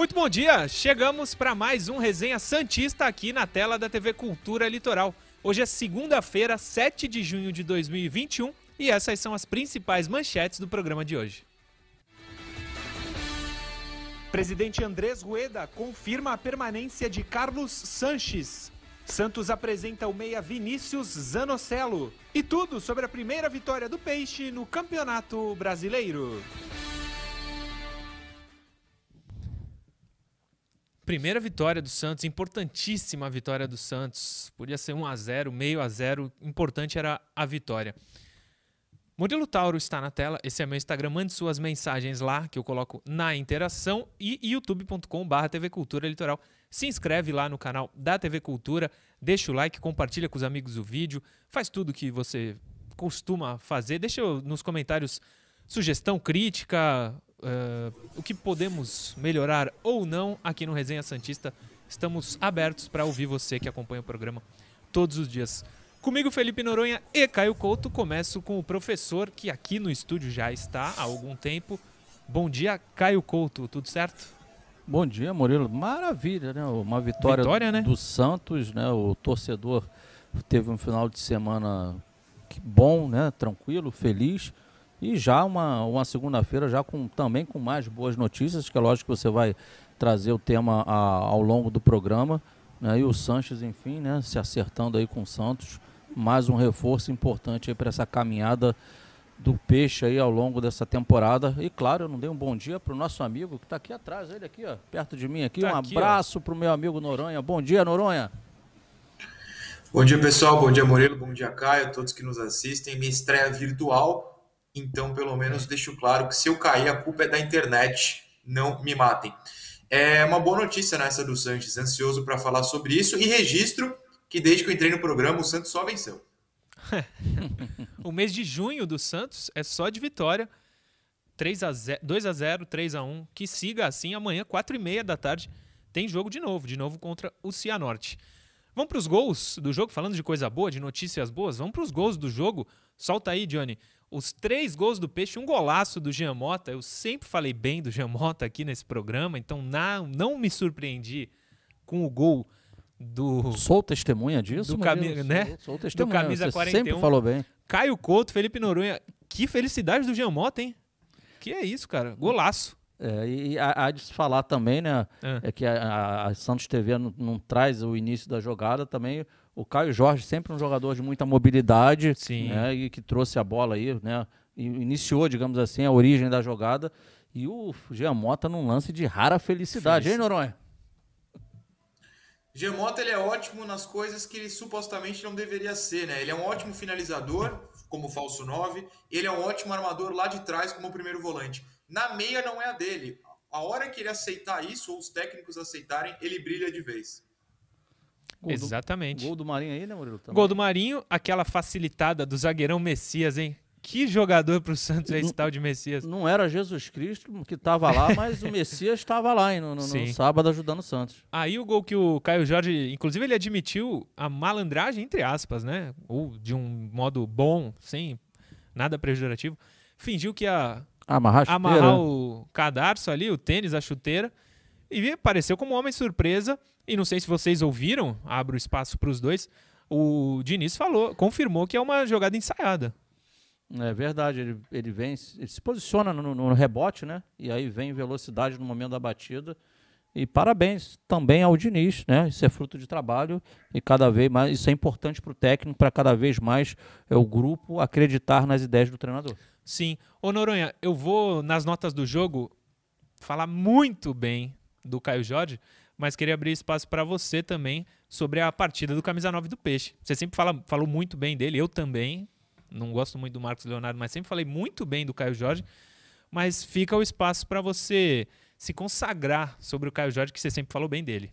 Muito bom dia! Chegamos para mais um Resenha Santista aqui na tela da TV Cultura Litoral. Hoje é segunda-feira, 7 de junho de 2021 e essas são as principais manchetes do programa de hoje. Presidente Andrés Rueda confirma a permanência de Carlos Sanches. Santos apresenta o meia Vinícius Zanocelo. E tudo sobre a primeira vitória do Peixe no Campeonato Brasileiro. Primeira vitória do Santos, importantíssima vitória do Santos. Podia ser 1 a 0, meio a 0, importante era a vitória. Murilo Tauro está na tela, esse é meu Instagram, mande suas mensagens lá, que eu coloco na interação, e youtube.com.br TV Cultura Litoral. Se inscreve lá no canal da TV Cultura, deixa o like, compartilha com os amigos o vídeo, faz tudo que você costuma fazer. Deixa nos comentários sugestão, crítica, uh, o que podemos melhorar ou não aqui no Resenha Santista. Estamos abertos para ouvir você que acompanha o programa todos os dias. Comigo, Felipe Noronha e Caio Couto. Começo com o professor, que aqui no estúdio já está há algum tempo. Bom dia, Caio Couto, tudo certo? Bom dia, Murilo. Maravilha, né? Uma vitória, vitória né? do Santos, né? O torcedor teve um final de semana bom, né? Tranquilo, feliz. E já uma, uma segunda-feira, já com também com mais boas notícias, que é lógico que você vai trazer o tema a, ao longo do programa. Né? E o Sanches, enfim, né? Se acertando aí com o Santos mais um reforço importante para essa caminhada do peixe aí ao longo dessa temporada. E claro, eu não dei um bom dia para o nosso amigo que está aqui atrás, ele aqui, ó, perto de mim aqui. Tá um aqui, abraço para o meu amigo Noronha. Bom dia, Noronha. Bom dia, pessoal. Bom dia, Morelo. Bom dia, Caio. Todos que nos assistem. Minha estreia virtual. Então, pelo menos, deixo claro que se eu cair, a culpa é da internet. Não me matem. É uma boa notícia nessa do Sanches. Ansioso para falar sobre isso. E registro que desde que eu entrei no programa, o Santos só venceu. o mês de junho do Santos é só de vitória. 3 a 0, 2 a 0 3 a 1 Que siga assim amanhã, 4 e meia da tarde, tem jogo de novo, de novo contra o Cianorte. Vamos para os gols do jogo, falando de coisa boa, de notícias boas. Vamos para os gols do jogo. Solta aí, Johnny. Os três gols do Peixe, um golaço do Jean Mota. Eu sempre falei bem do Jean Mota aqui nesse programa, então não, não me surpreendi com o gol do. Sou testemunha disso, do cami né? Sou, sou testemunha. Do camisa Você 41. Sempre falou bem. Caio Couto, Felipe Noronha. Que felicidade do Jean Mota, hein? Que é isso, cara. Golaço. É, e há de se falar também, né? É, é que a, a, Santos TV não, não, traz o início da jogada também. O Caio Jorge, sempre um jogador de muita mobilidade, Sim. Né, e que trouxe a bola aí, né? E iniciou, digamos assim, a origem da jogada. E o Jean Mota num lance de rara felicidade, Feliz. hein, Noronha? Gemota ele é ótimo nas coisas que ele supostamente não deveria ser, né? Ele é um ótimo finalizador, como falso 9, ele é um ótimo armador lá de trás, como primeiro volante. Na meia não é a dele. A hora que ele aceitar isso, ou os técnicos aceitarem, ele brilha de vez. Gol Exatamente. Do, gol do Marinho aí, né, Murilo? Também. Gol do Marinho, aquela facilitada do zagueirão Messias, hein? Que jogador para o Santos é esse tal de Messias? Não era Jesus Cristo que estava lá, mas o Messias estava lá hein, no, no, no, sábado ajudando o Santos. Aí o gol que o Caio Jorge, inclusive ele admitiu a malandragem, entre aspas, né? Ou de um modo bom, sem nada pejorativo. Fingiu que ia amarrar, amarrar o cadarço ali, o tênis, a chuteira. E apareceu como um homem surpresa. E não sei se vocês ouviram, abro espaço para os dois. O Diniz falou, confirmou que é uma jogada ensaiada. É verdade, ele, ele vem, ele se posiciona no, no, rebote, né? E aí vem velocidade no momento da batida. E parabéns também ao Diniz, né? Isso é fruto de trabalho e cada vez mais isso é importante para o técnico, para cada vez mais é o grupo acreditar nas ideias do treinador. Sim. Ô Noronha, eu vou nas notas do jogo falar muito bem do Caio Jorge, mas queria abrir espaço para você também sobre a partida do camisa 9 do Peixe. Você sempre fala, falou muito bem dele, eu também, não gosto muito do Marcos Leonardo, mas sempre falei muito bem do Caio Jorge. Mas fica o espaço para você se consagrar sobre o Caio Jorge, que você sempre falou bem dele.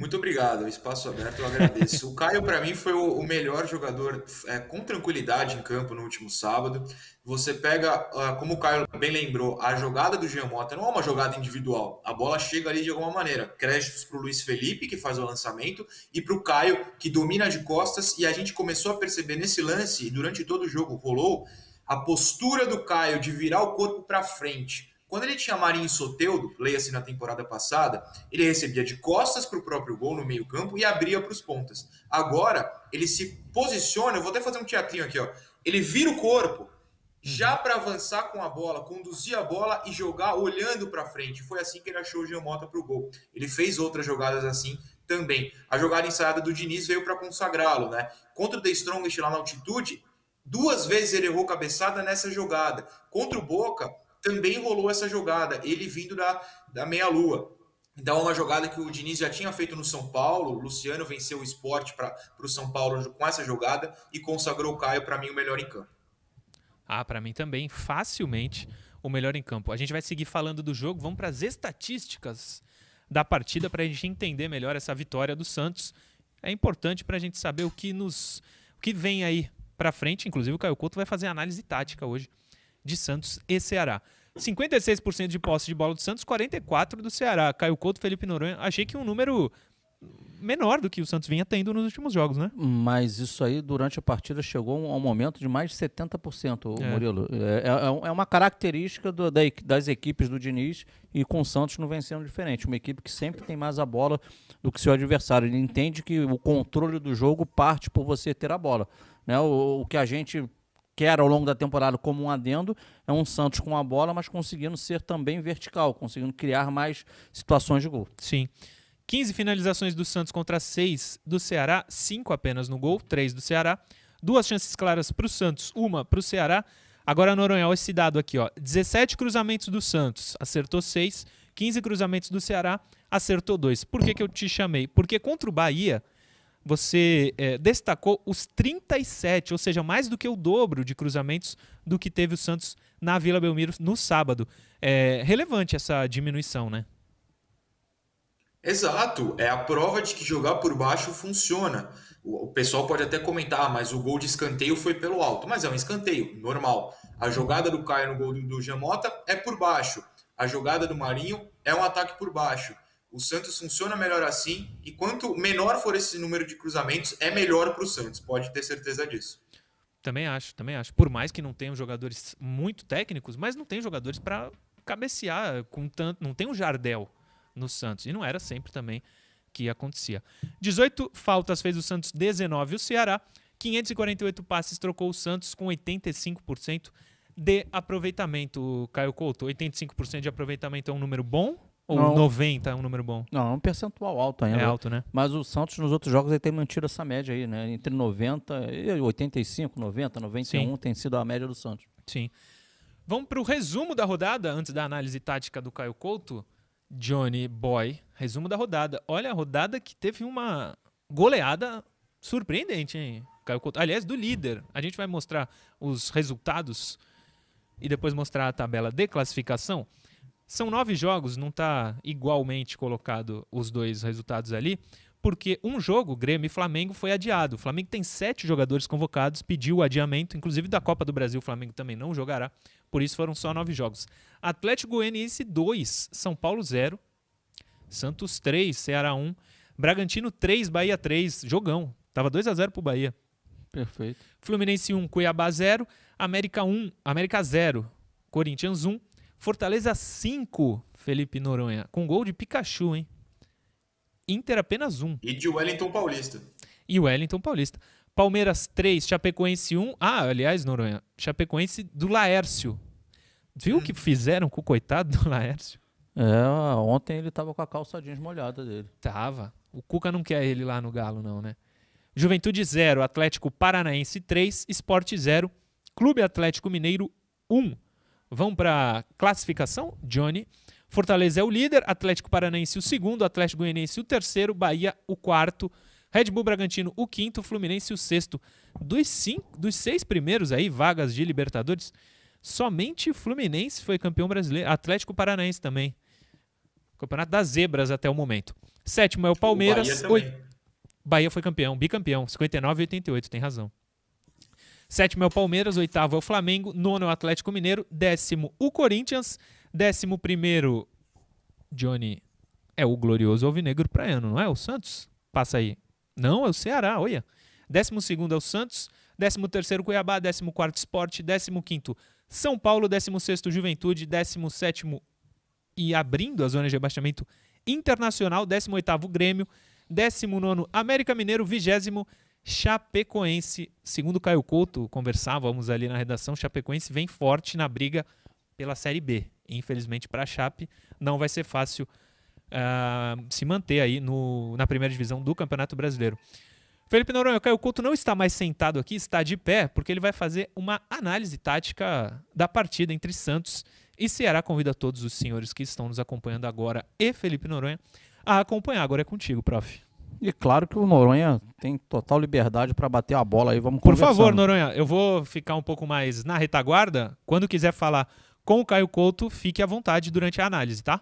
Muito obrigado, espaço aberto, eu agradeço. o Caio, para mim, foi o, melhor jogador é, com tranquilidade em campo no último sábado. Você pega, uh, como o Caio bem lembrou, a jogada do Jean Mota não é uma jogada individual. A bola chega ali de alguma maneira. Créditos para o Luiz Felipe, que faz o lançamento, e para o Caio, que domina de costas. E a gente começou a perceber nesse lance, e durante todo o jogo rolou, a postura do Caio de virar o corpo para frente Quando ele tinha Marinho e Soteudo, leia-se na temporada passada, ele recebia de costas para o próprio gol no meio-campo e abria para os pontas. Agora, ele se posiciona, eu vou até fazer um teatrinho aqui, ó. Ele vira o corpo já para avançar com a bola, conduzir a bola e jogar olhando para frente. Foi assim que ele achou o Giamota para o gol. Ele fez outras jogadas assim também. A jogada ensaiada do Diniz veio para consagrá-lo, né? Contra o The Strongest lá na altitude, duas vezes ele errou cabeçada nessa jogada. Contra o Boca, também rolou essa jogada, ele vindo da, da meia-lua. Então, uma jogada que o Diniz já tinha feito no São Paulo. O Luciano venceu o esporte para o São Paulo com essa jogada e consagrou o Caio, para mim, o melhor em campo. Ah, para mim também, facilmente o melhor em campo. A gente vai seguir falando do jogo, vamos para as estatísticas da partida para a gente entender melhor essa vitória do Santos. É importante para a gente saber o que nos o que vem aí para frente. Inclusive, o Caio Couto vai fazer análise tática hoje de Santos e Ceará. 56% de posse de bola do Santos, 44% do Ceará. Caio Couto, Felipe Noronha. Achei que um número menor do que o Santos vinha tendo nos últimos jogos, né? Mas isso aí, durante a partida, chegou a um momento de mais de 70%, é. Murilo. É, é, é uma característica do, da, das equipes do Diniz e com o Santos não vem sendo diferente. Uma equipe que sempre tem mais a bola do que seu adversário. Ele entende que o controle do jogo parte por você ter a bola. Né? O, o que a gente quer ao longo da temporada como um adendo, é um Santos com a bola, mas conseguindo ser também vertical, conseguindo criar mais situações de gol. Sim. 15 finalizações do Santos contra 6 do Ceará, 5 apenas no gol, 3 do Ceará. Duas chances claras para o Santos, uma para o Ceará. Agora Noronha, esse dado aqui, ó. 17 cruzamentos do Santos, acertou 6. 15 cruzamentos do Ceará, acertou 2. Por que, que eu te chamei? Porque contra o Bahia, você é, destacou os 37, ou seja, mais do que o dobro de cruzamentos do que teve o Santos na Vila Belmiro no sábado. É relevante essa diminuição, né? Exato, é a prova de que jogar por baixo funciona. O, pessoal pode até comentar, ah, mas o gol de escanteio foi pelo alto, mas é um escanteio, normal. A jogada do Caio no gol do, do Jamota é por baixo. A jogada do Marinho é um ataque por baixo. O Santos funciona melhor assim, e quanto menor for esse número de cruzamentos, é melhor para o Santos, pode ter certeza disso. Também acho, também acho. Por mais que não tenham jogadores muito técnicos, mas não tem jogadores para cabecear com tanto. Não tem um Jardel no Santos. E não era sempre também que acontecia. 18 faltas fez o Santos, 19 o Ceará. 548 passes trocou o Santos com 85% de aproveitamento, Caio Couto. 85% de aproveitamento é um número bom ou não. 90 é um número bom? Não, é um percentual alto ainda. É alto, né? Mas o Santos nos outros jogos ele tem mantido essa média aí, né? Entre 90 e 85, 90, 91 Sim. tem sido a média do Santos. Sim. Vamos para o resumo da rodada, antes da análise tática do Caio Couto. Johnny Boy, resumo da rodada. Olha a rodada que teve uma goleada surpreendente, hein? Caio Couto. Aliás, do líder. A gente vai mostrar os resultados e depois mostrar a tabela de classificação. São nove jogos, não está igualmente colocado os dois resultados ali, porque um jogo, Grêmio e Flamengo, foi adiado. O Flamengo tem sete jogadores convocados, pediu o adiamento, inclusive da Copa do Brasil, o Flamengo também não jogará, por isso foram só nove jogos. Atlético Goianiense 2, São Paulo 0, Santos 3, Ceará 1, Bragantino 3, Bahia 3, jogão. Tava 2 a 0 pro Bahia. Perfeito. Fluminense 1, Cuiabá 0, América 1, América 0, Corinthians 1, Fortaleza 5, Felipe Noronha, com gol de Pikachu, hein? Inter apenas 1. E de Wellington Paulista. E Wellington Paulista. Palmeiras 3, Chapecoense 1. Ah, aliás, Noronha, Chapecoense do Laércio. Viu o que fizeram com o coitado do Laércio? É, ontem ele tava com a calça jeans molhada dele. Tava. O Cuca não quer ele lá no Galo, não, né? Juventude 0, Atlético Paranaense 3, Esporte 0, Clube Atlético Mineiro 1. Vão para classificação, Johnny. Fortaleza é o líder, Atlético Paranaense o segundo, Atlético Goianiense o terceiro, Bahia o quarto, Red Bull Bragantino o quinto, Fluminense o sexto. Dos, cinco, dos seis primeiros aí, vagas de Libertadores, somente o Fluminense foi campeão brasileiro, Atlético Paranaense também. Campeonato das zebras até o momento. Sétimo é o Palmeiras. O Bahia, Bahia foi campeão, bicampeão, 59 e 88, tem razão. Sétimo é o Palmeiras, oitavo é o Flamengo, nono é o Atlético Mineiro, décimo o Corinthians, décimo primeiro, Johnny, é o glorioso Alvinegro Praiano, não é? O Santos? Passa aí. Não, é o Ceará, olha. Décimo segundo é o Santos, décimo terceiro Cuiabá, décimo quarto Esporte, décimo quinto São Paulo, décimo sexto Juventude, décimo sétimo e abrindo a zona de rebaixamento internacional, 18º Grêmio, 19º América Mineiro, 20 Chapecoense. Segundo Caio Couto, conversávamos ali na redação, Chapecoense vem forte na briga pela Série B. Infelizmente para a Chape não vai ser fácil uh, se manter aí no, na primeira divisão do Campeonato Brasileiro. Felipe Noronha, o Caio Couto não está mais sentado aqui, está de pé, porque ele vai fazer uma análise tática da partida entre Santos e Ceará. Convida todos os senhores que estão nos acompanhando agora e Felipe Noronha a acompanhar. Agora é contigo, prof. E claro que o Noronha tem total liberdade para bater a bola aí, vamos Por favor, Noronha, eu vou ficar um pouco mais na retaguarda. Quando quiser falar com o Caio Couto, fique à vontade durante a análise, tá?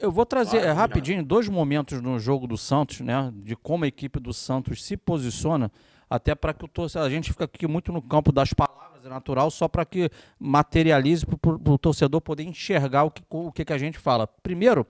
Eu vou trazer claro, é, rapidinho dois momentos no jogo do Santos, né? De como a equipe do Santos se posiciona, até para que o torcedor. A gente fica aqui muito no campo das palavras, é natural, só para que materialize para o torcedor poder enxergar o que, o que, que a gente fala. Primeiro,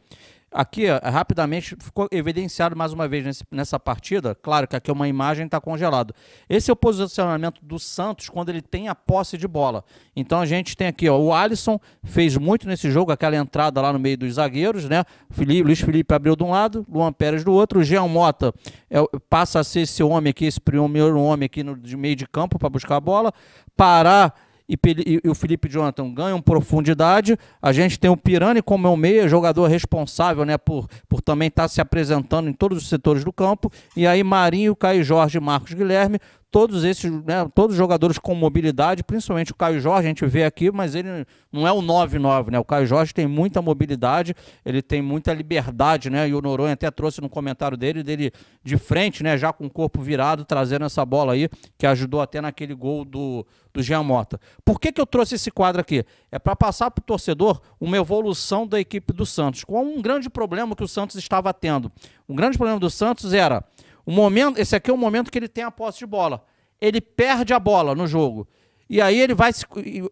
Aqui, rapidamente, ficou evidenciado mais uma vez nesse, nessa partida. Claro que aqui uma imagem está congelado. Esse é o posicionamento do Santos quando ele tem a posse de bola. Então a gente tem aqui, ó, o Alisson fez muito nesse jogo, aquela entrada lá no meio dos zagueiros, né? Felipe, Luiz Felipe abriu de um lado, Luan Pérez do outro. O Jean Mota é, passa a ser esse homem aqui, esse primeiro homem aqui no de meio de campo para buscar a bola. Pará e, e, o Felipe Jonathan ganham profundidade. A gente tem o Pirani como é meia, jogador responsável né, por, por também estar tá se apresentando em todos os setores do campo. E aí Marinho, Caio Jorge e Marcos Guilherme todos esses, né, todos os jogadores com mobilidade, principalmente o Caio Jorge, a gente vê aqui, mas ele não é o 9-9, né? O Caio Jorge tem muita mobilidade, ele tem muita liberdade, né? E o Noronha até trouxe no comentário dele, dele de frente, né? Já com o corpo virado, trazendo essa bola aí, que ajudou até naquele gol do, do Jean Mota. Por que, que eu trouxe esse quadro aqui? É para passar para o torcedor uma evolução da equipe do Santos, com um grande problema que o Santos estava tendo. Um grande problema do Santos era o momento, esse aqui é o momento que ele tem a posse de bola. Ele perde a bola no jogo. E aí ele vai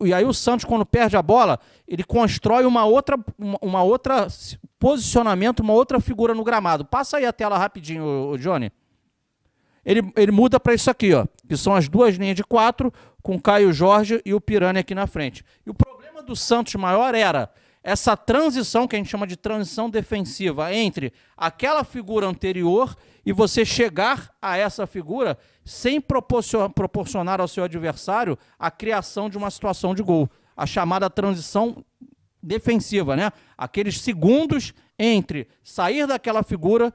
e aí o Santos quando perde a bola, ele constrói uma outra uma, outra posicionamento, uma outra figura no gramado. Passa aí a tela rapidinho, Johnny. Ele, ele muda para isso aqui, ó, que são as duas linhas de quatro com Caio Jorge e o Pirani aqui na frente. E o problema do Santos maior era essa transição que a gente chama de transição defensiva entre aquela figura anterior e você chegar a essa figura sem proporcionar ao seu adversário a criação de uma situação de gol. A chamada transição defensiva, né? Aqueles segundos entre sair daquela figura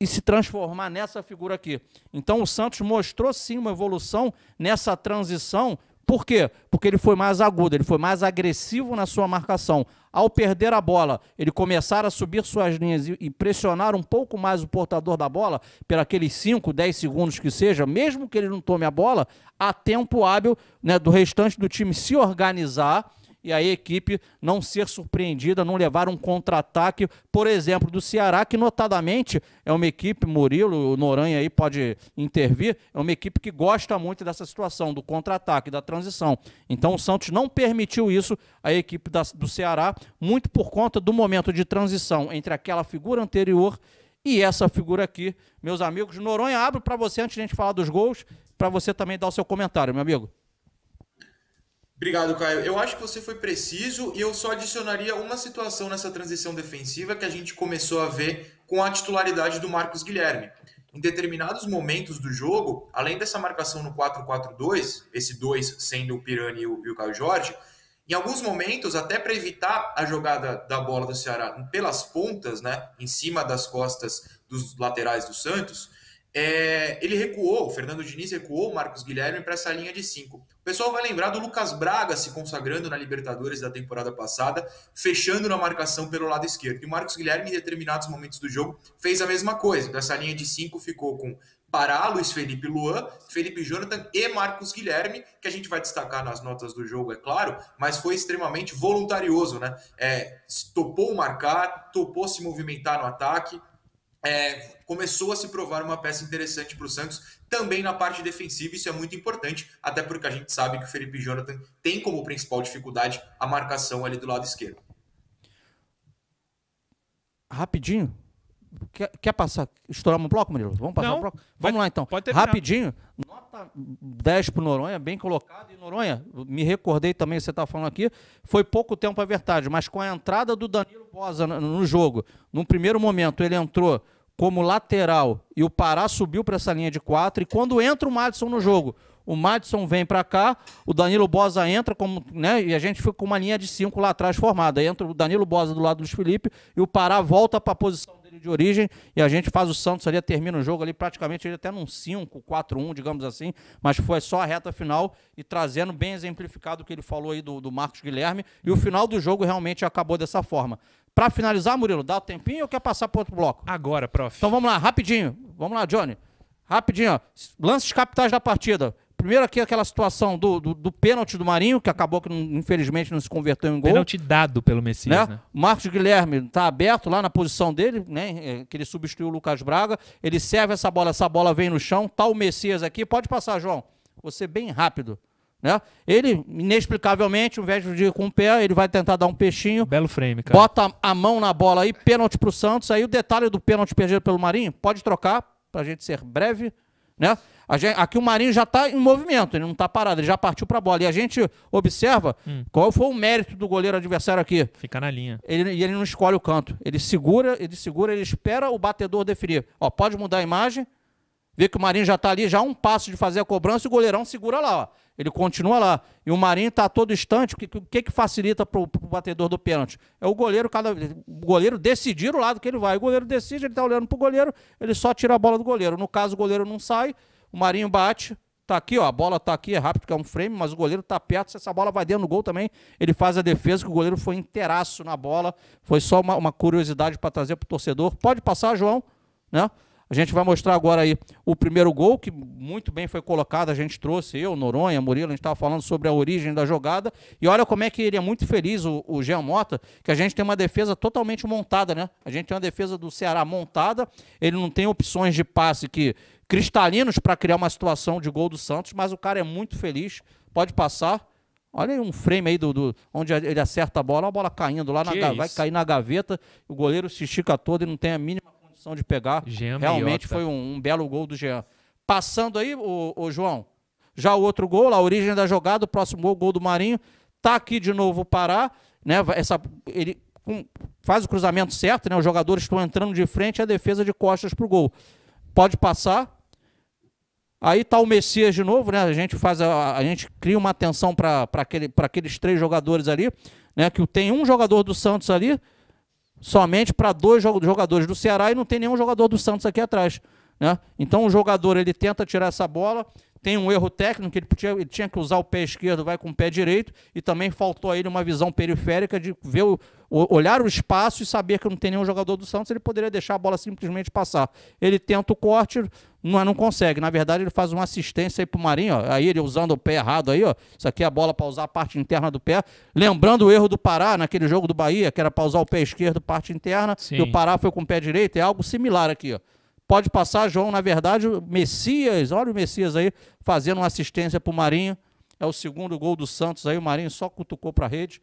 e se transformar nessa figura aqui. Então o Santos mostrou sim uma evolução nessa transição por quê? Porque ele foi mais agudo, ele foi mais agressivo na sua marcação. Ao perder a bola, ele começar a subir suas linhas e pressionar um pouco mais o portador da bola, por aqueles 5, 10 segundos que seja, mesmo que ele não tome a bola, há tempo hábil né, do restante do time se organizar e a equipe não ser surpreendida, não levar um contra-ataque, por exemplo, do Ceará, que notadamente é uma equipe, Murilo, o Noranha aí pode intervir, é uma equipe que gosta muito dessa situação, do contra-ataque, da transição. Então o Santos não permitiu isso à equipe da, do Ceará, muito por conta do momento de transição entre aquela figura anterior e essa figura aqui. Meus amigos, Noronha, abro para você, antes de a gente falar dos gols, para você também dar o seu comentário, meu amigo. Obrigado, Caio. Eu acho que você foi preciso e eu só adicionaria uma situação nessa transição defensiva que a gente começou a ver com a titularidade do Marcos Guilherme. Em determinados momentos do jogo, além dessa marcação no 4-4-2, esse 2 sendo o Pirani e o, e o Caio Jorge, em alguns momentos, até para evitar a jogada da bola do Ceará pelas pontas, né, em cima das costas dos laterais do Santos, é, ele recuou, o Fernando Diniz recuou o Marcos Guilherme para essa linha de 5. O pessoal vai lembrar do Lucas Braga se consagrando na Libertadores da temporada passada, fechando na marcação pelo lado esquerdo. E o Marcos Guilherme, em determinados momentos do jogo, fez a mesma coisa. Então, essa linha de 5 ficou com Pará, Luiz Felipe Luan, Felipe Jonathan e Marcos Guilherme, que a gente vai destacar nas notas do jogo, é claro, mas foi extremamente voluntarioso, né? É, topou marcar, topou se movimentar no ataque, é, começou a se provar uma peça interessante para o Santos, também na parte defensiva, isso é muito importante, até porque a gente sabe que o Felipe Jonathan tem como principal dificuldade a marcação ali do lado esquerdo. Rapidinho, Quer, quer passar? Estourar um bloco, Murilo? Vamos passar Não, um bloco? Vamos lá então. Pode Rapidinho. Nota 10 pro Noronha, bem colocado. E Noronha, me recordei também, você está falando aqui, foi pouco tempo, é verdade, mas com a entrada do Danilo Bosa no jogo, num primeiro momento ele entrou como lateral e o Pará subiu para essa linha de quatro. E quando entra o Madison no jogo, o Madison vem para cá, o Danilo Bosa entra como, né, e a gente fica com uma linha de cinco lá atrás formada. Entra o Danilo Bosa do lado do Luiz Felipe e o Pará volta para a posição de origem e a gente faz o Santos ali, termina o jogo ali praticamente ele até num 5, 4-1, digamos assim, mas foi só a reta final e trazendo bem exemplificado o que ele falou aí do, do Marcos Guilherme e o final do jogo realmente acabou dessa forma. Para finalizar, Murilo, dá o tempinho ou quer passar para outro bloco? Agora, prof. Então vamos lá, rapidinho. Vamos lá, Johnny. Rapidinho, ó. Lances capitais da partida. Primeiro aqui aquela situação do, do, do pênalti do Marinho, que acabou que infelizmente não se converteu em gol. Pênalti dado pelo Messias, né? né? Marcos Guilherme está aberto lá na posição dele, né? É, que ele substituiu o Lucas Braga. Ele serve essa bola, essa bola vem no chão. Tá o Messias aqui. Pode passar, João. Você bem rápido. Né? Ele, inexplicavelmente, ao invés de ir com o pé, ele vai tentar dar um peixinho. Belo frame, cara. Bota a mão na bola aí, pênalti pro Santos. Aí o detalhe do pênalti perdido pelo Marinho, pode trocar, pra gente ser breve, né? Gente, aqui o Marinho já está em movimento, ele não está parado, ele já partiu para a bola. E a gente observa hum. qual foi o mérito do goleiro adversário aqui. Fica na linha. Ele, e ele não escolhe o canto. Ele segura, ele segura, ele espera o batedor definir. Ó, pode mudar a imagem. Vê que o Marinho já está ali, já um passo de fazer a cobrança e o goleirão segura lá. Ó. Ele continua lá. E o Marinho está todo instante. O que, que, que facilita para o batedor do pênalti? É o goleiro, cada, o goleiro decidir o lado que ele vai. O goleiro decide, ele está olhando para o goleiro, ele só tira a bola do goleiro. No caso, o goleiro não sai, o Marinho bate, tá aqui, ó, a bola tá aqui, é rápido porque é um frame, mas o goleiro tá perto, se essa bola vai dentro do gol também, ele faz a defesa, que o goleiro foi inteiraço na bola, foi só uma, uma curiosidade para trazer pro torcedor. Pode passar, João, né? A gente vai mostrar agora aí o primeiro gol, que muito bem foi colocado, a gente trouxe, eu, Noronha, Murilo, a gente estava falando sobre a origem da jogada, e olha como é que ele é muito feliz, o, o Jean Mota, que a gente tem uma defesa totalmente montada, né? A gente tem uma defesa do Ceará montada, ele não tem opções de passe que cristalinos para criar uma situação de gol do Santos, mas o cara é muito feliz, pode passar. Olha aí um frame aí do, do onde ele acerta a bola, a bola caindo lá, na, vai cair na gaveta, o goleiro se estica todo e não tem a mínima de pegar. Jean Realmente foi um, um, belo gol do Jean. Passando aí, o, o João, já o outro gol, a origem da jogada, o próximo gol, gol do Marinho, tá aqui de novo o Pará, né? Essa, ele um, faz o cruzamento certo, né? Os jogadores estão entrando de frente, a defesa de costas pro gol. Pode passar, Aí tá o Messias de novo, né? A gente faz a, a gente cria uma atenção para aquele, aqueles três jogadores ali, né? Que tem um jogador do Santos ali, somente para dois jogadores do Ceará e não tem nenhum jogador do Santos aqui atrás, né? Então o jogador ele tenta tirar essa bola, tem um erro técnico, ele, ele tinha que usar o pé esquerdo, vai com o pé direito, e também faltou a ele uma visão periférica de ver o, olhar o espaço e saber que não tem nenhum jogador do Santos, ele poderia deixar a bola simplesmente passar. Ele tenta o corte, não, não consegue. Na verdade, ele faz uma assistência aí pro Marinho, ó. aí ele usando o pé errado aí, ó. Isso aqui é a bola para usar a parte interna do pé. Lembrando o erro do Pará naquele jogo do Bahia, que era para usar o pé esquerdo, parte interna, Sim. e o Pará foi com o pé direito, é algo similar aqui, ó. Pode passar, João, na verdade, o Messias, olha o Messias aí, fazendo uma assistência para o Marinho. É o segundo gol do Santos aí, o Marinho só cutucou para a rede.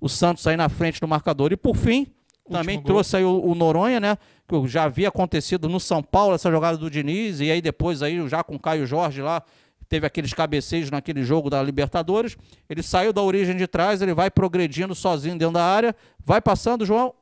O Santos aí na frente do marcador. E por fim, Último também gol. trouxe aí o, o, Noronha, né? Que já havia acontecido no São Paulo, essa jogada do Diniz, e aí depois aí já com o Caio Jorge lá, teve aqueles cabeceios naquele jogo da Libertadores. Ele saiu da origem de trás, ele vai progredindo sozinho dentro da área, vai passando, João,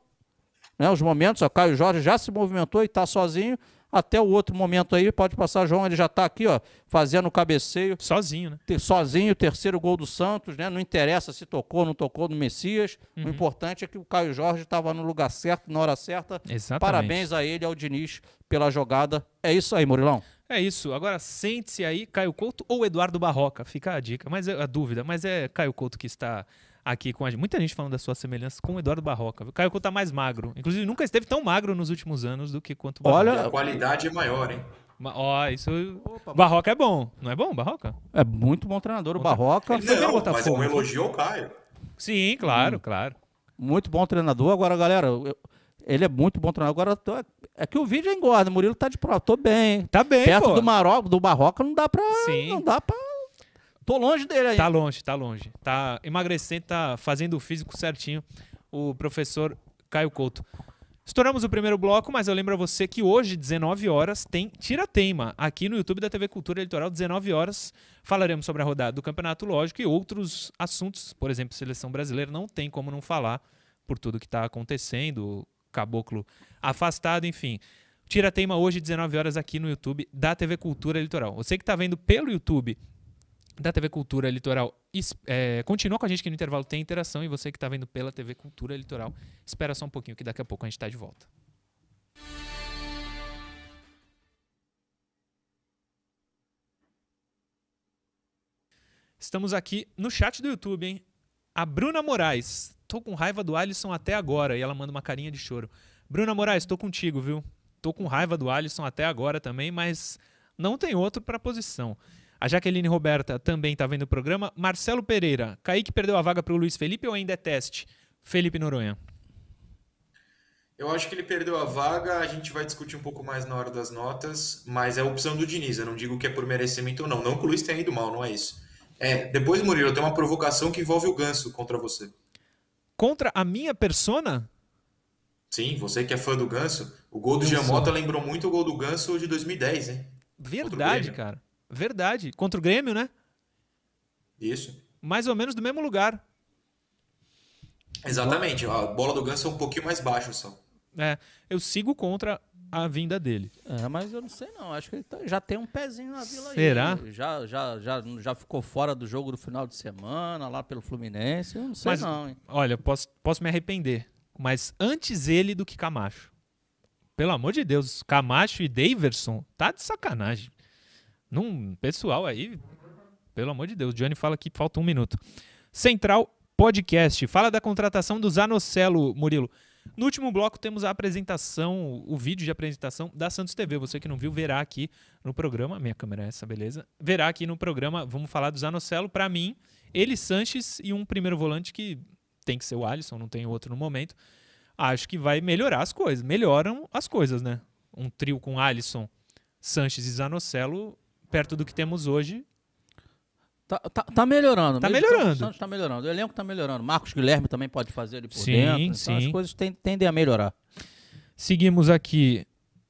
né, os momentos, o Caio Jorge já se movimentou e está sozinho. Até o outro momento aí, pode passar, João, ele já está aqui, ó, fazendo o cabeceio. Sozinho, né? Sozinho, terceiro gol do Santos, né? Não interessa se tocou, não tocou no Messias. Uhum. O importante é que o Caio Jorge estava no lugar certo, na hora certa. Exatamente. Parabéns a ele, ao Diniz, pela jogada. É isso aí, Murilão. É isso. Agora sente-se aí, Caio Couto ou Eduardo Barroca. Fica a dica, mas é a dúvida. Mas é Caio Couto que está aqui com a gente. Muita gente falando das suas semelhanças com o Eduardo Barroca. O Caio Couto tá mais magro. Inclusive, nunca esteve tão magro nos últimos anos do que quanto o Barroca. Olha, a qualidade é maior, hein? Ó, isso. Opa, Barroca é bom, não é bom, Barroca? É muito bom treinador, o Barroca. Ele não, mas é um elogio ao Caio. Sim, claro, hum. claro. Muito bom treinador. Agora, galera, eu, ele é muito bom treinador. Agora, tô, é que o vídeo é engorda. O Murilo tá de prova. Tô bem. Tá bem, Perto pô. do, Maró, do Barroca não dá pra. Sim. Não dá pra Tô longe dele aí. Tá longe, tá longe. Tá emagrecendo, tá fazendo o físico certinho. O professor Caio Couto. Estouramos o primeiro bloco, mas eu lembro a você que hoje, 19 horas, tem Tira Teima aqui no YouTube da TV Cultura Litoral, 19 horas. Falaremos sobre a rodada do Campeonato Lógico e outros assuntos, por exemplo, seleção brasileira, não tem como não falar por tudo que está acontecendo, caboclo afastado, enfim. Tira Teima hoje, 19 horas, aqui no YouTube da TV Cultura Litoral. Você que está vendo pelo YouTube da TV Cultura Litoral. É, continua com a gente que no intervalo tem interação e você que está vendo pela TV Cultura Litoral, espera só um pouquinho que daqui a pouco a gente está de volta. Estamos aqui no chat do YouTube, hein? A Bruna Moraes. Tô com raiva do Alisson até agora. E ela manda uma carinha de choro. Bruna Moraes, tô contigo, viu? Tô com raiva do Alisson até agora também, mas não tem outro para posição. A Jaqueline Roberta também está vendo o programa. Marcelo Pereira, Kaique perdeu a vaga para o Luiz Felipe ou ainda é teste? Felipe Noronha. Eu acho que ele perdeu a vaga, a gente vai discutir um pouco mais na hora das notas, mas é a opção do Diniz. Eu não digo que é por merecimento ou não. Não que o Luiz tenha ido mal, não é isso. É, depois, Murilo, tem uma provocação que envolve o Ganso contra você. Contra a minha persona? Sim, você que é fã do Ganso. O gol do Giamota lembrou muito o gol do Ganso de 2010, hein? Verdade, cara. Verdade. Contra o Grêmio, né? Isso. Mais ou menos do mesmo lugar. Exatamente. A bola do Ganso é um pouquinho mais baixa só. É, eu sigo contra a vinda dele. É, mas eu não sei não. Acho que ele tá, já tem um pezinho na vila Será? aí. Já, já, já, já ficou fora do jogo do final de semana, lá pelo Fluminense. Eu não sei mas, não, hein? Olha, posso, posso me arrepender. Mas antes ele do que Camacho. Pelo amor de Deus, Camacho e Daverson, tá de sacanagem. Num pessoal aí, pelo amor de Deus, Johnny fala que falta um minuto. Central Podcast, fala da contratação do Zanocelo, Murilo. No último bloco temos a apresentação, o vídeo de apresentação da Santos TV. Você que não viu, verá aqui no programa. Minha câmera é essa, beleza? Verá aqui no programa, vamos falar do Zanocelo. Para mim, ele, Sanches e um primeiro volante que tem que ser o Alisson, não tem outro no momento. Acho que vai melhorar as coisas. Melhoram as coisas, né? Um trio com Alisson, Sanches e Zanocelo perto do que temos hoje. Tá, tá, tá melhorando. Tá melhorando. Santos tá melhorando. O elenco tá melhorando. Marcos Guilherme também pode fazer ali por sim, dentro. Então sim. as coisas tendem a melhorar. Seguimos aqui.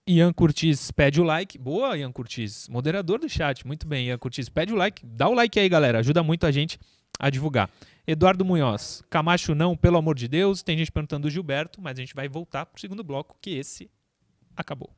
Ian Curtis pede o like. Boa, Ian Curtis. Moderador do chat. Muito bem, Ian Curtis. Pede o like. Dá o like aí, galera. Ajuda muito a gente a divulgar. Eduardo Munhoz. Camacho não, pelo amor de Deus. Tem gente perguntando do Gilberto, mas a gente vai voltar pro segundo bloco, que esse acabou.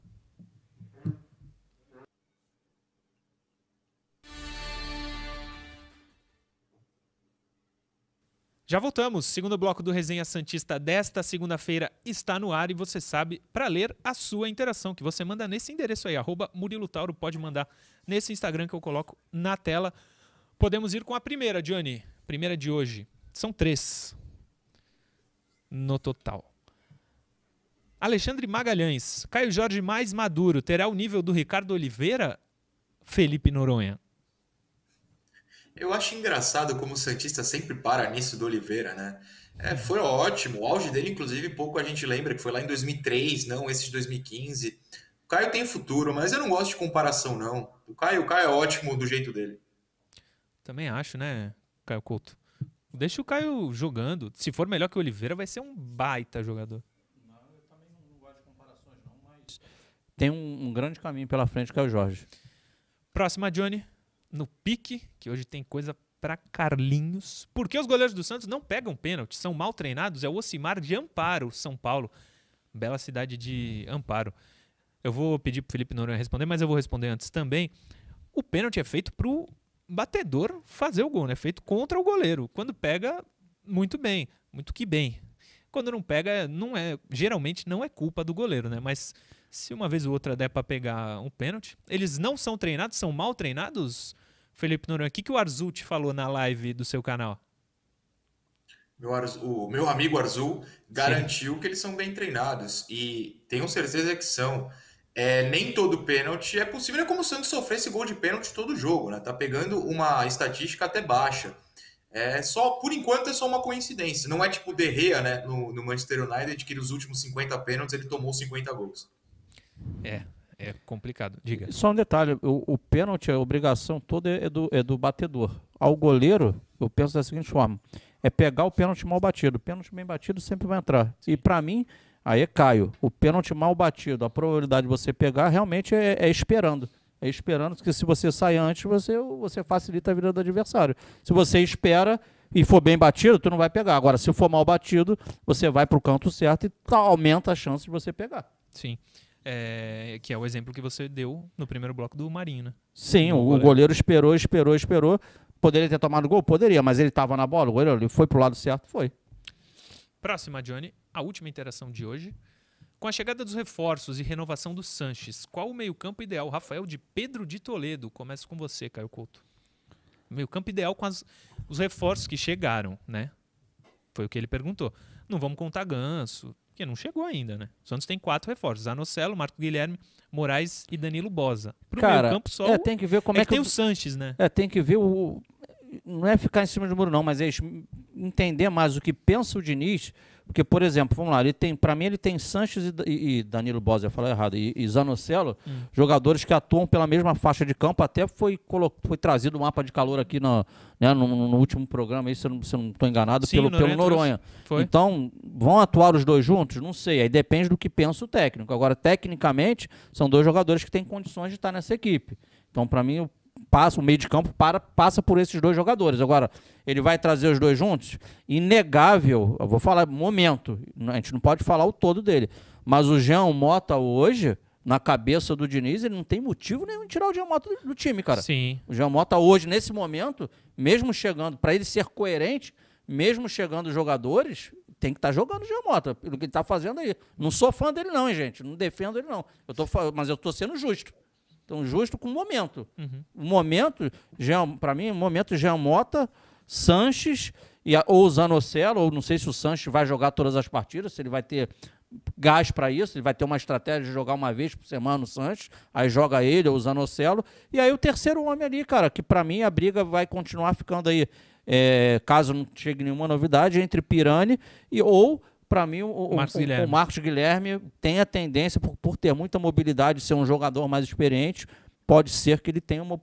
Já voltamos. Segundo bloco do Resenha Santista desta segunda-feira está no ar e você sabe para ler a sua interação que você manda nesse endereço aí, arroba Murilo Tauro, pode mandar nesse Instagram que eu coloco na tela. Podemos ir com a primeira, Johnny. Primeira de hoje. São três no total. Alexandre Magalhães. Caio Jorge mais maduro. Terá o nível do Ricardo Oliveira? Felipe Noronha. Eu acho engraçado como o Santista sempre para nisso do Oliveira, né? É, foi ótimo. O auge dele, inclusive, pouco a gente lembra que foi lá em 2003, não esse de 2015. O Caio tem futuro, mas eu não gosto de comparação, não. O Caio, o Caio é ótimo do jeito dele. Também acho, né, Caio Couto? Deixa o Caio jogando. Se for melhor que o Oliveira, vai ser um baita jogador. Não, eu também não gosto de comparações, não, mas tem um, um grande caminho pela frente que é o Jorge. Próxima, Johnny no pique, que hoje tem coisa para Carlinhos. Porque os goleiros do Santos não pegam pênalti, são mal treinados. É o Ocimar de Amparo, São Paulo. Bela cidade de Amparo. Eu vou pedir pro Felipe Noronha responder, mas eu vou responder antes também. O pênalti é feito pro batedor fazer o gol, né? É feito contra o goleiro. Quando pega, muito bem, muito que bem. Quando não pega, não é, geralmente não é culpa do goleiro, né? Mas se uma vez ou outra der para pegar um pênalti, eles não são treinados, são mal treinados, Felipe Noronha, o que, que o Arzul te falou na live do seu canal? Meu, o meu amigo Arzul garantiu Sim. que eles são bem treinados e tenho certeza que são. É, nem todo pênalti é possível, é como o Santos sofrer esse gol de pênalti todo jogo, né? Tá pegando uma estatística até baixa. É só, por enquanto, é só uma coincidência. Não é tipo De Gea, né, no, no Manchester United, que nos últimos 50 pênaltis ele tomou 50 gols. É, é complicado. Diga. Só um detalhe: o, o pênalti, a obrigação toda é do, é do batedor. Ao goleiro, eu penso da seguinte forma: é pegar o pênalti mal batido. O pênalti bem batido sempre vai entrar. E para mim, Aí é Caio. O pênalti mal batido, a probabilidade de você pegar realmente é, é esperando. É esperando que se você sai antes, você, você facilita a vida do adversário. Se você espera e for bem batido, tu não vai pegar. Agora, se for mal batido, você vai para o canto certo e aumenta a chance de você pegar. Sim. É, que é o exemplo que você deu no primeiro bloco do Marinho, né? Sim, o, o goleiro. goleiro esperou, esperou, esperou. Poderia ter tomado gol? Poderia, mas ele estava na bola, o goleiro ele foi pro lado certo, foi. Próxima, Johnny, a última interação de hoje. Com a chegada dos reforços e renovação do Sanches, qual o meio-campo ideal? Rafael de Pedro de Toledo. Começa com você, Caio Couto. Meio-campo ideal com as, os reforços que chegaram, né? Foi o que ele perguntou. Não vamos contar Ganso, que não chegou ainda, né? O Santos tem quatro reforços: Zanocelo, Marco Guilherme, Moraes e Danilo Bosa. Pro Cara, meio campo só. É, tem que ver como é, é que, tem o Sanches, né? É, tem que ver o. Não é ficar em cima do muro, não, mas é entender mais o que pensa o Diniz porque, por exemplo, vamos lá, ele tem, para mim ele tem Sanches e, e Danilo Bosa, eu falei errado, e, e Zanocelo, hum. jogadores que atuam pela mesma faixa de campo, até foi, foi trazido o um mapa de calor aqui no, né, no, no, último programa, aí, se eu não estou enganado, Sim, pelo, Noronha pelo Noronha. Então, vão atuar os dois juntos? Não sei, aí depende do que pensa o técnico. Agora, tecnicamente, são dois jogadores que têm condições de estar nessa equipe. Então, para mim, passa o meio de campo para, passa por esses dois jogadores. Agora, ele vai trazer os dois juntos? Inegável, eu vou falar momento, a gente não pode falar o todo dele, mas o Jean Mota hoje, na cabeça do Diniz, ele não tem motivo nenhum de tirar o Jean Mota do, do time, cara. Sim. O Jean Mota hoje, nesse momento, mesmo chegando, para ele ser coerente, mesmo chegando jogadores, tem que estar tá jogando o Jean Mota, pelo que ele está fazendo aí. Não sou fã dele não, hein, gente, não defendo ele não. Eu tô, mas eu estou sendo justo. Então, justo com o momento. Uhum. O momento, para mim, o momento Jean Mota, Sanches e ou Zanocelo, ou não sei se o Sanches vai jogar todas as partidas, se ele vai ter gás para isso, ele vai ter uma estratégia de jogar uma vez por semana o Sanches, aí joga ele ou o Zanocelo, e aí o terceiro homem ali, cara, que para mim a briga vai continuar ficando aí, é, caso não chegue nenhuma novidade, entre Pirani e ou para mim, o Marcos, o, o Marcos, Guilherme tem a tendência, por, por ter muita mobilidade, ser um jogador mais experiente, pode ser que ele tenha uma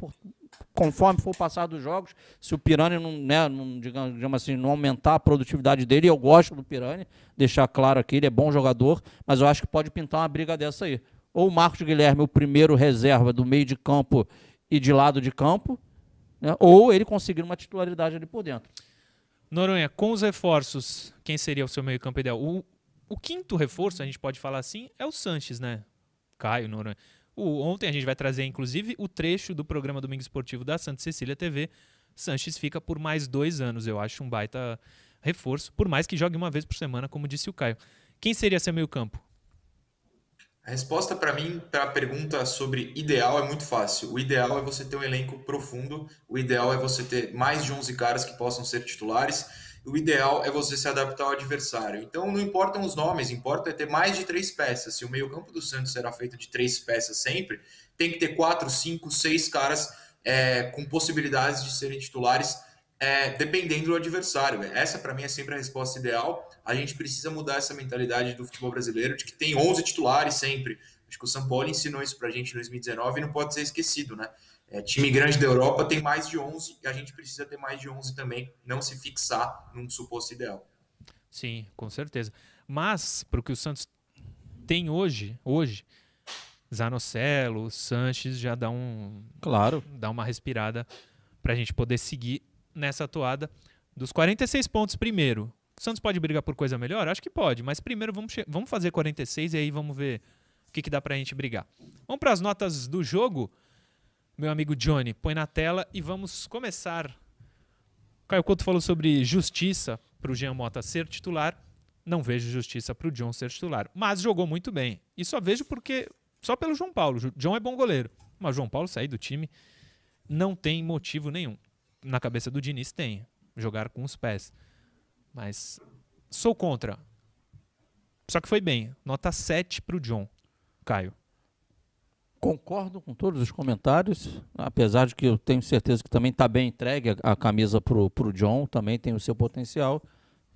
conforme for passar dos jogos, se o Pirani não, né, não digamos, assim, não aumentar a produtividade dele, eu gosto do Pirani, deixar claro aqui, ele é bom jogador, mas eu acho que pode pintar uma briga dessa aí. Ou o Marcos Guilherme, o primeiro reserva do meio de campo e de lado de campo, né, ou ele conseguir uma titularidade ali por dentro. Noronha, com os reforços, quem seria o seu meio-campo ideal? O, o, quinto reforço, a gente pode falar assim, é o Sanches, né? Caio, Noronha. O, ontem a gente vai trazer, inclusive, o trecho do programa Domingo Esportivo da Santa Cecília TV. Sanches fica por mais dois anos, eu acho um baita reforço, por mais que jogue uma vez por semana, como disse o Caio. Quem seria seu meio-campo? A resposta para mim, para a pergunta sobre ideal, é muito fácil. O ideal é você ter um elenco profundo, o ideal é você ter mais de 11 caras que possam ser titulares, o ideal é você se adaptar ao adversário. Então não importam os nomes, importa é ter mais de três peças. Se o meio-campo do Santos será feito de três peças sempre, tem que ter quatro, cinco, seis caras é, com possibilidades de serem titulares é, dependendo do adversário. Essa, para mim, é sempre a resposta ideal. A gente precisa mudar essa mentalidade do futebol brasileiro de que tem 11 titulares sempre. Acho que o São Paulo ensinou isso para a gente em 2019 e não pode ser esquecido, né? É, time grande da Europa tem mais de 11 e a gente precisa ter mais de 11 também, não se fixar num suposto ideal. Sim, com certeza. Mas, para o que o Santos tem hoje, hoje, Zanocelo, Sanches já dá um. Claro. Dá uma respirada para a gente poder seguir nessa atuada. Dos 46 pontos primeiro, o Santos pode brigar por coisa melhor? Acho que pode, mas primeiro vamos, vamos fazer 46 e aí vamos ver o que, que dá pra gente brigar. Vamos para as notas do jogo. Meu amigo Johnny, põe na tela e vamos começar. Caio Couto falou sobre justiça para o Jean Mota ser titular. Não vejo justiça para o John ser titular, mas jogou muito bem. E só vejo porque só pelo João Paulo. John é bom goleiro, mas João Paulo sair do time não tem motivo nenhum na cabeça do Diniz tem. Jogar com os pés. Mas sou contra. Só que foi bem. Nota 7 para o John. Caio. Concordo com todos os comentários, apesar de que eu tenho certeza que também está bem entregue a, a camisa para o John, também tem o seu potencial.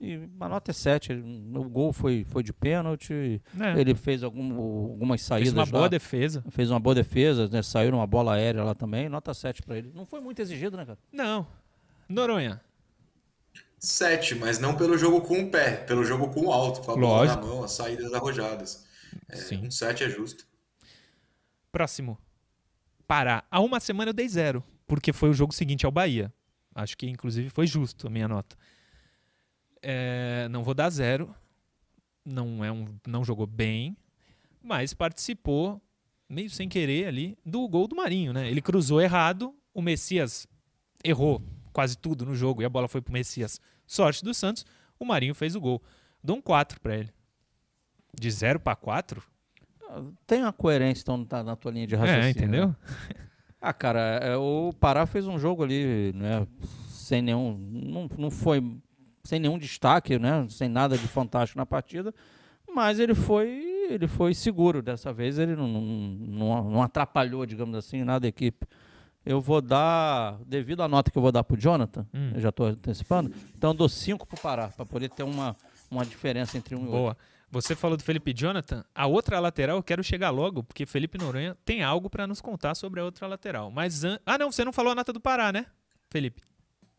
E a nota é 7. O gol foi, foi de pênalti. É. Ele fez algum, algumas saídas. Fez uma lá. boa defesa. Fez uma boa defesa, né? saiu uma bola aérea lá também. Nota 7 para ele. Não foi muito exigido, né, cara? Não. Noronha. Sete, mas não pelo jogo com o pé, pelo jogo com o alto, com a bola na mão, as saídas arrojadas. É, Sim. Um sete é justo. Próximo. Pará. Há uma semana eu dei zero, porque foi o jogo seguinte ao Bahia. Acho que, inclusive, foi justo a minha nota. É, não vou dar zero. Não, é um, não jogou bem, mas participou, meio sem querer ali, do gol do Marinho. Né? Ele cruzou errado, o Messias errou quase tudo no jogo e a bola foi pro Messias. Sorte do Santos, o Marinho fez o gol. Dou um 4 para ele. De 0 para 4? Tem uma coerência então tá na tua linha de raciocínio. É, entendeu? Ah, cara, é, o Pará fez um jogo ali, né, sem nenhum, não, não foi sem nenhum destaque, né, sem nada de fantástico na partida, mas ele foi, ele foi seguro dessa vez, ele não, não, não atrapalhou, digamos assim, nada da equipe. Eu vou dar, devido à nota que eu vou dar pro Jonathan, hum. eu já estou antecipando, então eu dou 5 pro Pará, para poder ter uma, uma diferença entre um Boa. e outro. Boa. Você falou do Felipe Jonathan. A outra lateral eu quero chegar logo, porque Felipe Noronha tem algo para nos contar sobre a outra lateral. Mas an... ah, não, você não falou a nota do Pará, né, Felipe?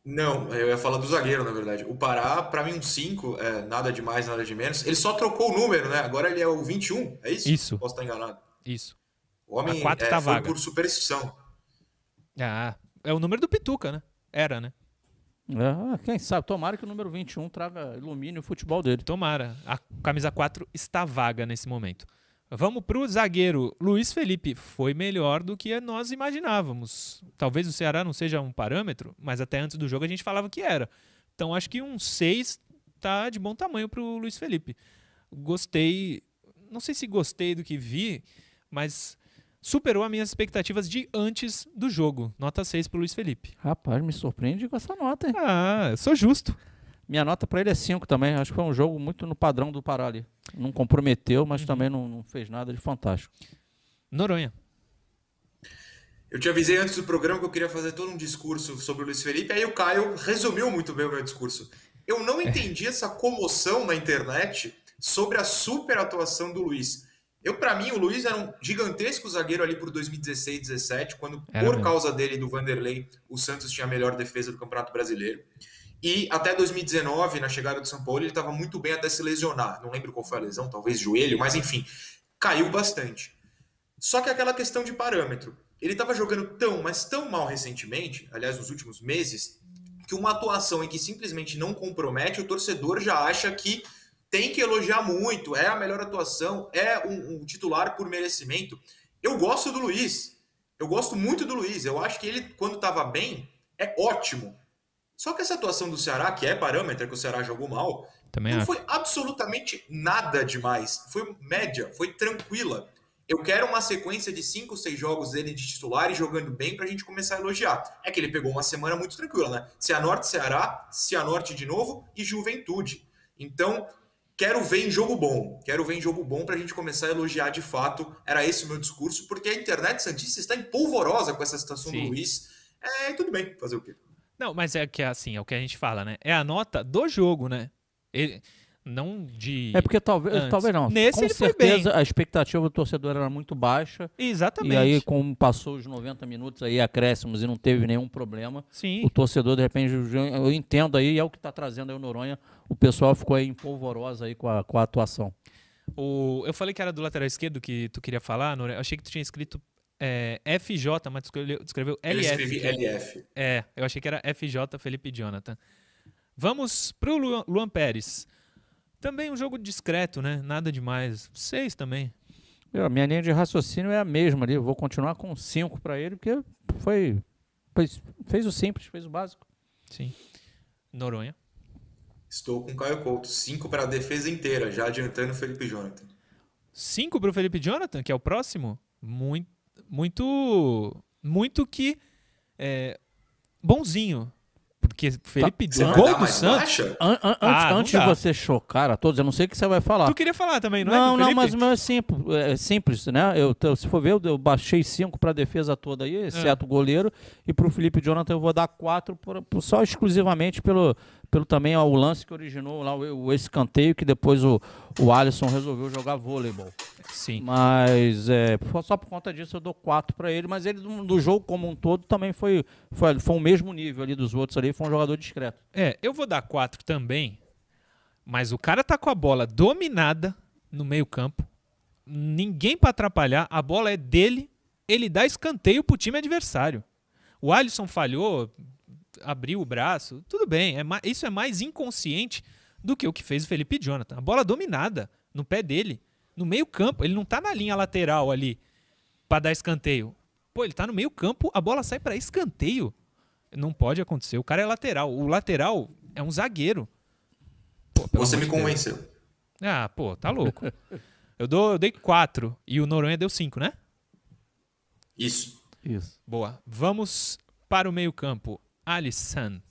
Não, eu ia falar do zagueiro, na verdade. O Pará, para mim, um 5, é, nada de mais, nada de menos. Ele só trocou o número, né? Agora ele é o 21, é isso? Isso. Posso estar enganado. Isso. O homem a é, tá foi vaga. por superstição. Ah, é o número do Pituca, né? Era, né? É, quem sabe, tomara que o número 21 traga ilumine o futebol dele. Tomara. A camisa 4 está vaga nesse momento. Vamos para o zagueiro. Luiz Felipe foi melhor do que nós imaginávamos. Talvez o Ceará não seja um parâmetro, mas até antes do jogo a gente falava que era. Então acho que um 6 tá de bom tamanho para o Luiz Felipe. Gostei, não sei se gostei do que vi, mas superou as minhas expectativas de antes do jogo. Nota 6 para Luiz Felipe. Rapaz, me surpreende com essa nota, hein? Ah, eu sou justo. Minha nota para ele é 5 também. Acho que foi um jogo muito no padrão do Pará ali. Não comprometeu, mas uhum. também não, não, fez nada de fantástico. Noronha. Eu te avisei antes do programa que eu queria fazer todo um discurso sobre o Luiz Felipe, aí o Caio resumiu muito bem o meu discurso. Eu não é. entendi é. essa comoção na internet sobre a super atuação do Luiz. Eu, para mim, o Luiz era um gigantesco zagueiro ali por 2016, 17, quando, era por mesmo. causa dele do Vanderlei, o Santos tinha a melhor defesa do Campeonato Brasileiro. E até 2019, na chegada do São Paulo, ele estava muito bem até se lesionar. Não lembro qual foi a lesão, talvez joelho, mas enfim, caiu bastante. Só que aquela questão de parâmetro. Ele estava jogando tão, mas tão mal recentemente, aliás, nos últimos meses, que uma atuação em que simplesmente não compromete, o torcedor já acha que tem que elogiar muito, é a melhor atuação, é um, um, titular por merecimento. Eu gosto do Luiz, eu gosto muito do Luiz, eu acho que ele, quando estava bem, é ótimo. Só que essa atuação do Ceará, que é parâmetro, que o Ceará jogou mal, Também não acho. foi absolutamente nada demais. Foi média, foi tranquila. Eu quero uma sequência de 5, 6 jogos dele de titular e jogando bem para a gente começar a elogiar. É que ele pegou uma semana muito tranquila, né? Cianorte, Ceará, Cianorte de novo e Juventude. Então, quero ver em jogo bom. Quero ver em jogo bom para a gente começar a elogiar de fato. Era esse o meu discurso, porque a internet Santista está empolvorosa com essa situação Sim. do Luiz. É, tudo bem, fazer o quê? Não, mas é que é assim, é o que a gente fala, né? É a nota do jogo, né? Ele, não de. É porque talvez, antes. talvez não. Nesse Com ele certeza a expectativa do torcedor era muito baixa. Exatamente. E aí, como passou os 90 minutos aí, acréscimos e não teve nenhum problema, Sim. o torcedor, de repente, eu entendo aí, é o que está trazendo aí o Noronha. O pessoal ficou aí empolvorosa aí com a, com a atuação. O, eu falei que era do lateral esquerdo que tu queria falar, Noronha. Eu achei que tu tinha escrito é, FJ, mas tu escreveu, LF. Eu escrevi LF. É, eu achei que era FJ Felipe Jonathan. Vamos pro Luan, Luan Pérez. Também um jogo discreto, né? Nada demais. Seis também. Eu, minha linha de raciocínio é a mesma ali. Eu vou continuar com cinco para ele, porque foi, fez, fez o simples, fez o básico. Sim. Noronha. Estou com o Caio Couto. Cinco para a defesa inteira, já adiantando o Felipe Jonathan. Cinco para o Felipe Jonathan, que é o próximo? Muito, muito, muito que é, bonzinho. Porque Felipe tá, gol do Santos. An, an, ah, antes de você chocar a todos, eu não sei o que você vai falar. Tu queria falar também, não, não é? Não, não, mas o meu é simples, é simples né? Eu, se for ver, eu, baixei cinco para a defesa toda aí, exceto é. o goleiro, e para o Felipe Jonathan eu vou dar quatro por, por, só exclusivamente pelo, pelo também ó, o lance que originou lá o, o escanteio que depois o, o Alisson resolveu jogar vôleibol. Sim. Mas é, só por conta disso eu dou 4 para ele, mas ele do, do, jogo como um todo também foi, foi, foi o mesmo nível ali dos outros ali, foi um jogador discreto. É, eu vou dar 4 também, mas o cara tá com a bola dominada no meio-campo. Ninguém para atrapalhar, a bola é dele, ele dá escanteio pro time adversário. O Alisson falhou, abriu o braço, tudo bem, é isso é mais inconsciente do que o que fez o Felipe Jonathan. A bola dominada no pé dele, no meio-campo, ele não tá na linha lateral ali para dar escanteio. Pô, ele tá no meio-campo, a bola sai para escanteio. Não pode acontecer. O cara é lateral. O lateral é um zagueiro. Pô, Você me convenceu. Deus. Ah, pô, tá louco. eu, dou, eu dei quatro e o Noronha deu cinco, né? Isso. Isso. Boa. Vamos para o meio-campo. Alisson.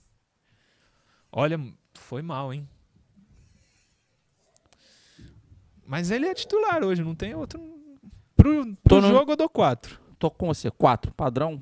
Olha, foi mal, hein? Mas ele é titular hoje, não tem outro. Pro, pro no... jogo eu dou quatro. Tô com você, quatro. Padrão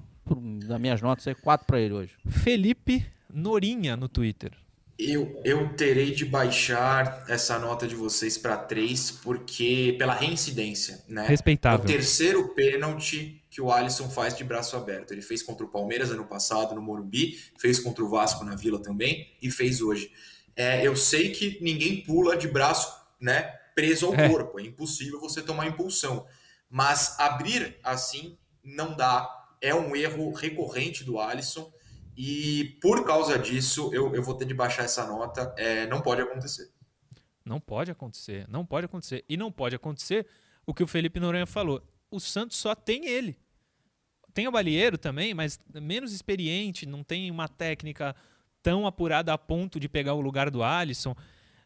das minhas notas é quatro para ele hoje. Felipe Norinha no Twitter. Eu, eu terei de baixar essa nota de vocês para três, porque pela reincidência, né? Respeitável. É o terceiro pênalti que o Alisson faz de braço aberto. Ele fez contra o Palmeiras ano passado no Morumbi, fez contra o Vasco na Vila também e fez hoje. É, eu sei que ninguém pula de braço, né? Preso ao é. corpo. É impossível você tomar impulsão. Mas abrir assim não dá. É um erro recorrente do Alisson e por causa disso, eu, eu vou ter de baixar essa nota. É, não pode acontecer. Não pode acontecer. Não pode acontecer. E não pode acontecer o que o Felipe Noronha falou. O Santos só tem ele. Tem o Balieiro também, mas menos experiente, não tem uma técnica tão apurada a ponto de pegar o lugar do Alisson.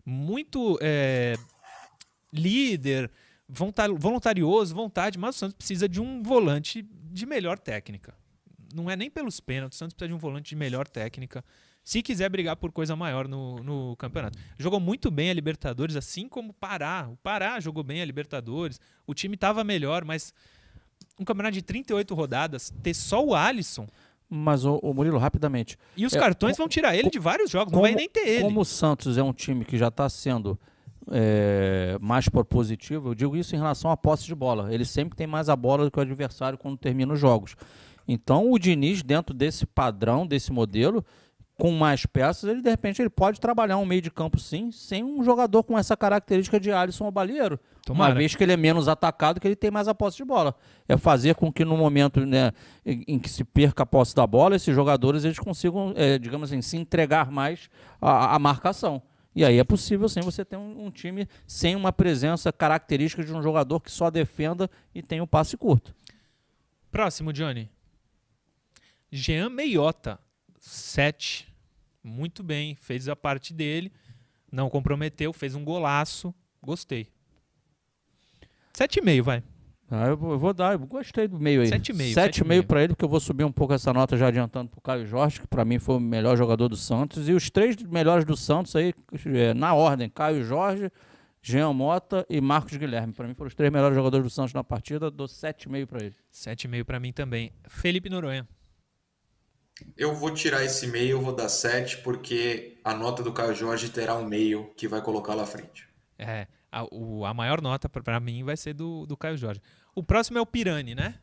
Muito é, líder, voluntarioso, vontade, mas o Santos precisa de um volante de melhor técnica não é nem pelos pênaltis. O Santos precisa de um volante de melhor técnica. Se quiser brigar por coisa maior no, no campeonato. Jogou muito bem a Libertadores, assim como o Pará. O Pará jogou bem a Libertadores. O time estava melhor, mas um campeonato de 38 rodadas, ter só o Alisson. Mas o, o Murilo, rapidamente. E os é, cartões vão tirar ele de vários jogos, como, não vai nem ter ele. Como o Santos é um time que já está sendo é, mais propositivo, eu digo isso em relação à posse de bola. Ele sempre tem mais a bola do que o adversário quando termina os jogos. Então o Diniz, dentro desse padrão, desse modelo, com mais peças, ele de repente ele pode trabalhar um meio de campo sim, sem um jogador com essa característica de Alisson ou Balieiro. Tomara. Uma vez que ele é menos atacado, que ele tem mais a posse de bola. É fazer com que no momento né, em que se perca a posse da bola, esses jogadores eles consigam, é, digamos assim, se entregar mais à, à, marcação. E aí é possível sim você ter um, um time sem uma presença característica de um jogador que só defenda e tem o um passe curto. Próximo, Johnny. Jean Meiota, 7. Muito bem, fez a parte dele, não comprometeu, fez um golaço, gostei. 7,5, vai. Ah, eu, vou, dar, eu gostei do meio aí. 7,5. 7,5 para ele, porque eu vou subir um pouco essa nota já adiantando pro Caio Jorge, que para mim foi o melhor jogador do Santos. E os três melhores do Santos aí, é, na ordem, Caio Jorge, Jean Mota e Marcos Guilherme. Para mim foram os três melhores jogadores do Santos na partida, dou 7,5 para ele. 7,5 para mim também. Felipe Noronha. Eu vou tirar esse meio, vou dar 7, porque a nota do Caio Jorge terá um meio que vai colocar lá à frente. É, a, o, a maior nota para mim vai ser do, do Caio Jorge. O próximo é o Pirani, né?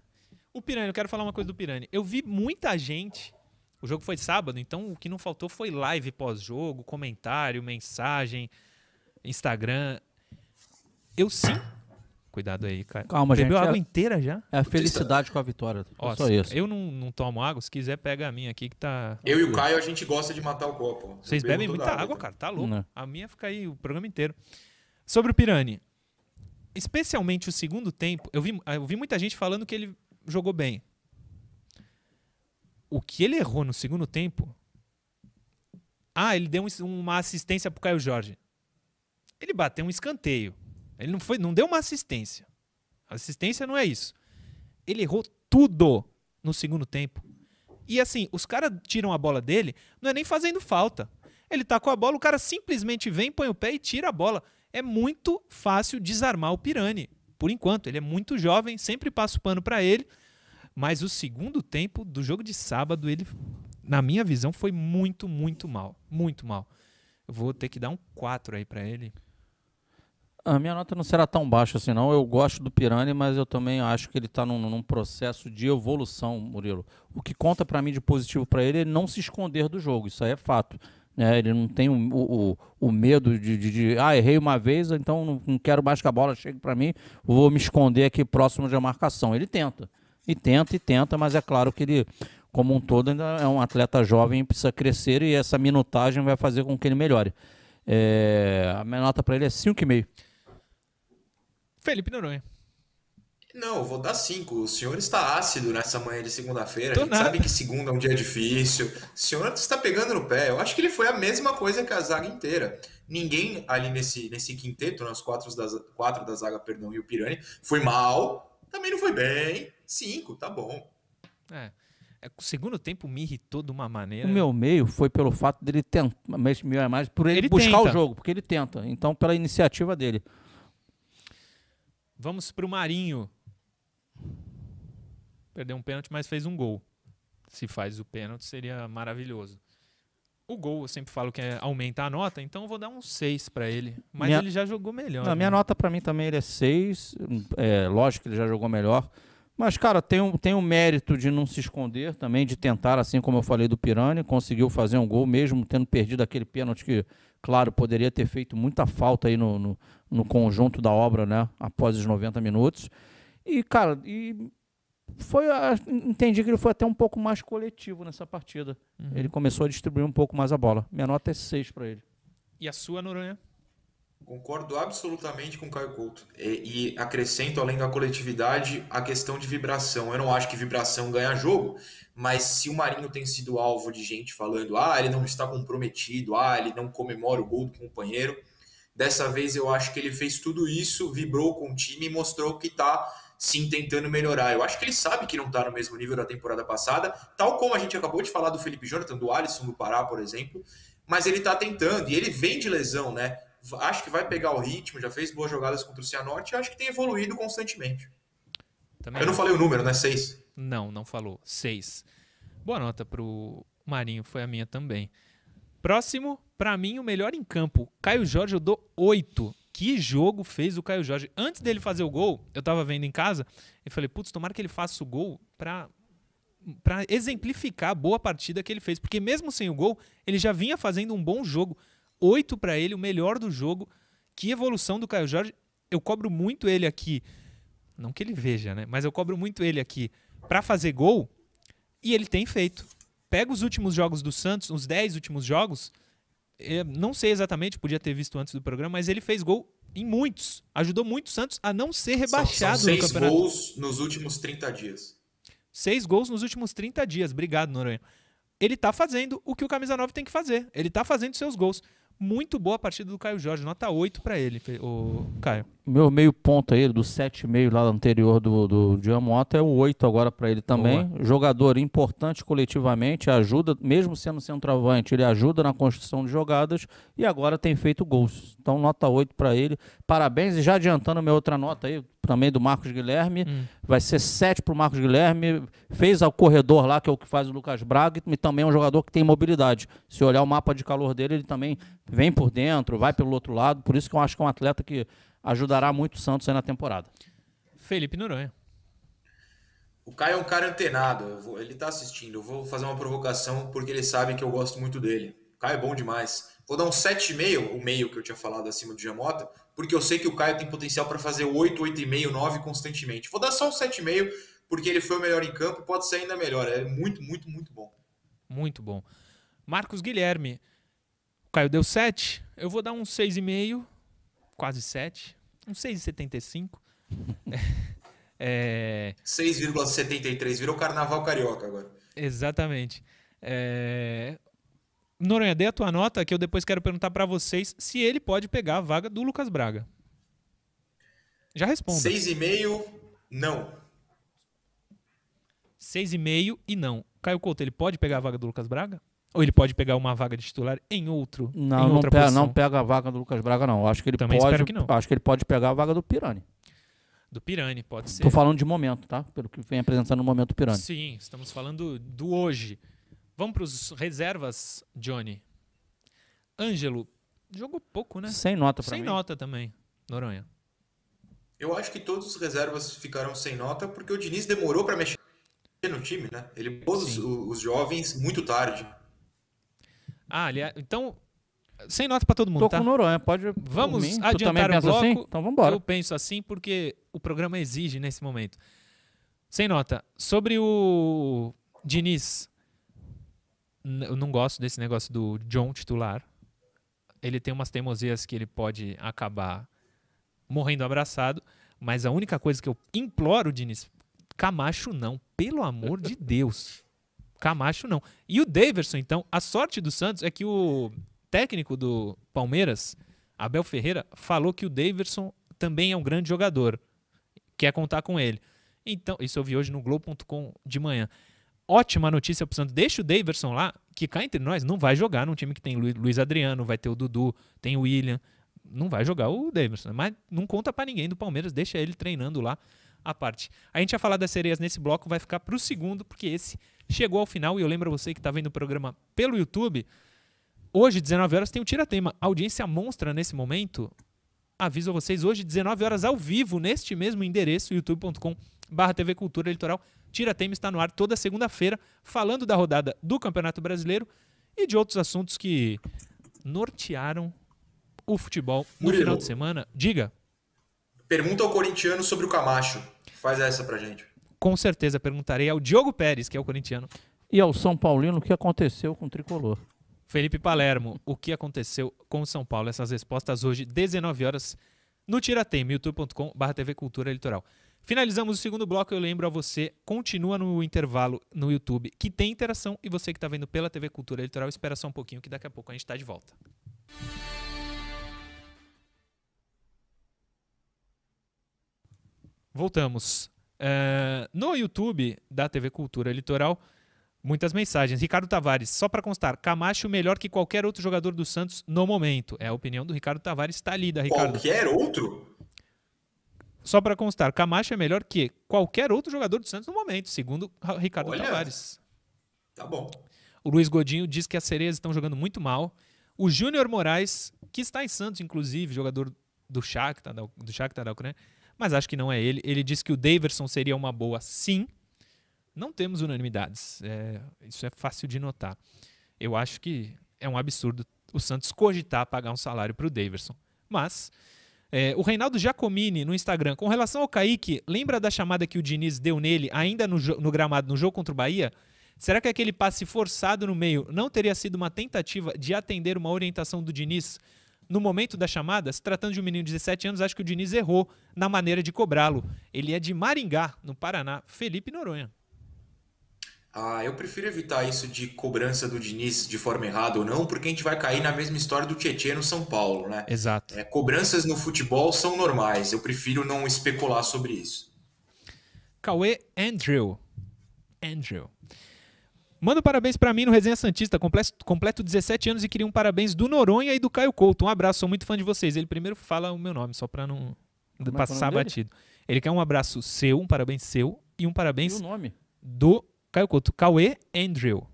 O Pirani, eu quero falar uma coisa do Pirani. Eu vi muita gente. O jogo foi sábado, então o que não faltou foi live pós-jogo, comentário, mensagem, Instagram. Eu sim Cuidado aí, cara. Calma, Bebeu gente. água é, inteira já? É a felicidade com a vitória. Ó, só isso. Eu não, não tomo água. Se quiser, pega a minha aqui que tá. Eu e o Caio, a gente gosta de matar o copo. Vocês bebem muita água, água cara. Tá louco. Não. A minha fica aí o programa inteiro. Sobre o Pirani. Especialmente o segundo tempo, eu vi, eu vi muita gente falando que ele jogou bem. O que ele errou no segundo tempo. Ah, ele deu uma assistência pro Caio Jorge. Ele bateu um escanteio. Ele não, foi, não deu uma assistência. Assistência não é isso. Ele errou tudo no segundo tempo. E assim, os caras tiram a bola dele, não é nem fazendo falta. Ele tá com a bola, o cara simplesmente vem, põe o pé e tira a bola. É muito fácil desarmar o Pirani. Por enquanto, ele é muito jovem, sempre passo pano para ele. Mas o segundo tempo do jogo de sábado, ele, na minha visão, foi muito, muito mal. Muito mal. Eu vou ter que dar um 4 aí para ele. A minha nota não será tão baixa assim, não. Eu gosto do Pirani, mas eu também acho que ele está num, num, processo de evolução, Murilo. O que conta para mim de positivo para ele é não se esconder do jogo. Isso aí é fato. É, ele não tem o, o, o medo de, de, de, ah, errei uma vez, então não, não quero mais que a bola chegue para mim, vou me esconder aqui próximo da marcação. Ele tenta, e tenta, e tenta, mas é claro que ele, como um todo, ainda é um atleta jovem, precisa crescer e essa minutagem vai fazer com que ele melhore. É, a minha nota para ele é 5,5. Felipe Noronha. Não, vou dar cinco. O senhor está ácido nessa manhã de segunda-feira. A gente nada. sabe que segunda é um dia difícil. O senhor está pegando no pé. Eu acho que ele foi a mesma coisa que a zaga inteira. Ninguém ali nesse, nesse quinteto, nos quatro da, quatro da zaga, perdão, e o Pirani, foi mal. Também não foi bem. Cinco, tá bom. É. É, o segundo tempo me irritou de uma maneira. O meu meio foi pelo fato dele tentar, mas é mais por ele, ele buscar tenta. o jogo, porque ele tenta. Então, pela iniciativa dele. Vamos para o Marinho. Perdeu um pênalti, mas fez um gol. Se faz o pênalti, seria maravilhoso. O gol, eu sempre falo que é aumenta a nota, então eu vou dar um 6 para ele. Mas minha... ele já jogou melhor. A né? minha nota para mim também ele é 6. É, lógico que ele já jogou melhor. Mas, cara, tem um, tem um mérito de não se esconder também, de tentar, assim como eu falei do Pirani, conseguiu fazer um gol, mesmo tendo perdido aquele pênalti que, claro, poderia ter feito muita falta aí no, no, no conjunto da obra, né? Após os 90 minutos. E, cara, e foi entendi que ele foi até um pouco mais coletivo nessa partida. Uhum. Ele começou a distribuir um pouco mais a bola. Minha nota é 6 para ele. E a sua, Noronha? Concordo absolutamente com o Caio Couto. E, e, acrescento, além da coletividade, a questão de vibração. Eu não acho que vibração ganha jogo, mas se o Marinho tem sido alvo de gente falando, ah, ele não está comprometido, ah, ele não comemora o gol do companheiro, dessa vez eu acho que ele fez tudo isso, vibrou com o time e mostrou que está sim tentando melhorar. Eu acho que ele sabe que não está no mesmo nível da temporada passada, tal como a gente acabou de falar do Felipe Jonathan, do Alisson do Pará, por exemplo, mas ele está tentando, e ele vem de lesão, né? Acho que vai pegar o ritmo, já fez boas jogadas contra o Cianorte e acho que tem evoluído constantemente. Também Eu não falei o número, né? Seis. Não, não falou. Seis. Boa nota pro Marinho, foi a minha também. Próximo, para mim, o melhor em campo. Caio Jorge, eu dou oito que jogo fez o Caio Jorge. Antes dele fazer o gol, eu tava vendo em casa e falei, putz, tomara que ele faça o gol pra, pra exemplificar a boa partida que ele fez. Porque mesmo sem o gol, ele já vinha fazendo um bom jogo. Oito para ele, o melhor do jogo. Que evolução do Caio Jorge. Eu cobro muito ele aqui. Não que ele veja, né? Mas eu cobro muito ele aqui para fazer gol. E ele tem feito. Pega os últimos jogos do Santos, os dez últimos jogos não sei exatamente, podia ter visto antes do programa, mas ele fez gol em muitos. Ajudou muito o Santos a não ser rebaixado são, são seis no campeonato. gols nos últimos 30 dias. Seis gols nos últimos 30 dias. Obrigado, Noronha. Ele tá fazendo o que o Camisa 9 tem que fazer. Ele tá fazendo seus gols. Muito boa a partida do Caio Jorge. Nota 8 para ele, o Caio. Meu meio ponto aí, do 7,5 lá anterior do, do Diamota, é o 8 agora para ele também. Boa. Jogador importante coletivamente, ajuda, mesmo sendo centroavante, ele ajuda na construção de jogadas e agora tem feito gols. Então, nota 8 para ele. Parabéns. E já adiantando minha outra nota aí, também do Marcos Guilherme. Hum. Vai ser 7 para o Marcos Guilherme. Fez ao corredor lá, que é o que faz o Lucas Braga, e também é um jogador que tem mobilidade. Se olhar o mapa de calor dele, ele também vem por dentro, vai pelo outro lado. Por isso que eu acho que é um atleta que ajudará muito o Santos aí na temporada. Felipe Noronha. O Caio é um cara antenado, vou, ele está assistindo. Eu vou fazer uma provocação porque ele sabe que eu gosto muito dele. O Caio é bom demais. Vou dar um 7,5, o meio que eu tinha falado acima do Giamota, porque eu sei que o Caio tem potencial para fazer 8, 8,5, 9 constantemente. Vou dar só um 7,5, porque ele foi o melhor em campo, pode ser ainda melhor. É muito, muito, muito bom. Muito bom. Marcos Guilherme. O Caio deu 7, eu vou dar um 6,5 quase 7, um 6,75. é... 6,73, virou carnaval carioca agora. Exatamente. É... Noronha, dê a tua nota que eu depois quero perguntar para vocês se ele pode pegar a vaga do Lucas Braga. Já responda. 6,5, não. 6,5 e não. Caio Couto, ele pode pegar a vaga do Lucas Braga? Ou ele pode pegar uma vaga de titular em outro? Não, em não, pega, não pega a vaga do Lucas Braga, não. Acho que ele Também pode. Que não. Acho que ele pode pegar a vaga do Pirani. Do Pirani, pode ser. Tô falando de momento, tá? Pelo que vem apresentando no momento do Pirani. Sim, estamos falando do hoje. Vamos para os reservas, Johnny. Ângelo, jogou pouco, né? Sem nota para mim. Sem nota também, Noronha. Eu acho que todos os reservas ficaram sem nota porque o Diniz demorou para mexer no time, né? Ele pôs os, os, jovens muito tarde. Ah, aliás, então sem nota para todo mundo, Tô tá? com Noronha, pode. Vamos mim. adiantar o bloco. Assim? Então vamos embora. Eu penso assim porque o programa exige nesse momento. Sem nota. Sobre o Diniz, eu não gosto desse negócio do John titular. Ele tem umas teimosias que ele pode acabar morrendo abraçado, mas a única coisa que eu imploro, Diniz, Camacho não, pelo amor de Deus. Camacho não. E o Daverson, então, a sorte do Santos é que o técnico do Palmeiras, Abel Ferreira, falou que o Daverson também é um grande jogador. Quer contar com ele. Então, isso eu vi hoje no Globo.com de manhã. Ótima notícia pro Santos. Deixa o Daverson lá, que cá entre nós não vai jogar num time que tem Luiz Adriano, vai ter o Dudu, tem o William. Não vai jogar o Daverson. Mas não conta para ninguém do Palmeiras, deixa ele treinando lá a parte. A gente ia falar das sereias nesse bloco, vai ficar pro segundo, porque esse chegou ao final e eu lembro você que está vendo o programa pelo YouTube. Hoje, 19 horas, tem o Tiratema. Audiência monstra nesse momento. Aviso a vocês, hoje, 19 horas, ao vivo, neste mesmo endereço, youtube.com barra TV Cultura Litoral. Tiratema está no ar toda segunda-feira, falando da rodada do Campeonato Brasileiro e de outros assuntos que nortearam o futebol no Murilo, final de semana. Diga. Pergunta ao corintiano sobre o Camacho. Faz essa pra gente. Com certeza perguntarei ao Diogo Pérez, que é o corintiano. E ao São Paulino o que aconteceu com o tricolor. Felipe Palermo, o que aconteceu com o São Paulo? Essas respostas hoje, 19 horas, no Tiratema, youtube.com.br TV Cultura Litoral. Finalizamos o segundo bloco. Eu lembro a você, continua no intervalo no YouTube, que tem interação, e você que está vendo pela TV Cultura Litoral, espera só um pouquinho, que daqui a pouco a gente está de volta. Voltamos. Uh, no YouTube da TV Cultura Litoral, muitas mensagens. Ricardo Tavares, só para constar, Camacho melhor que qualquer outro jogador do Santos no momento. É a opinião do Ricardo Tavares, está lida, Ricardo. Qualquer outro? Só para constar, Camacho é melhor que qualquer outro jogador do Santos no momento, segundo Ricardo Olha, Tavares. Tá bom. O Luiz Godinho diz que as sereias estão jogando muito mal. O Júnior Moraes, que está em Santos, inclusive, jogador do Shakhtar, do Shakhtar da Ucrânia, mas acho que não é ele. Ele disse que o Daverson seria uma boa, sim. Não temos unanimidades. É, isso é fácil de notar. Eu acho que é um absurdo o Santos cogitar pagar um salário para o Daverson. Mas é, o Reinaldo Giacomini no Instagram, com relação ao Kaique, lembra da chamada que o Diniz deu nele ainda no, no gramado no jogo contra o Bahia? Será que aquele passe forçado no meio não teria sido uma tentativa de atender uma orientação do Diniz no momento da chamada, se tratando de um menino de 17 anos, acho que o Diniz errou na maneira de cobrá-lo. Ele é de Maringá, no Paraná. Felipe Noronha. Ah, eu prefiro evitar isso de cobrança do Diniz de forma errada ou não, porque a gente vai cair na mesma história do Tietchan no São Paulo, né? Exato. É, cobranças no futebol são normais. Eu prefiro não especular sobre isso. Cauê Andrew. Andrew. Manda um parabéns para mim no Resenha Santista. Completo, completo 17 anos e queria um parabéns do Noronha e do Caio Couto. Um abraço, sou muito fã de vocês. Ele primeiro fala o meu nome, só para não Como é é passar é batido. Ele quer um abraço seu, um parabéns seu e um parabéns e o nome? do Caio Couto. Cauê Andrew.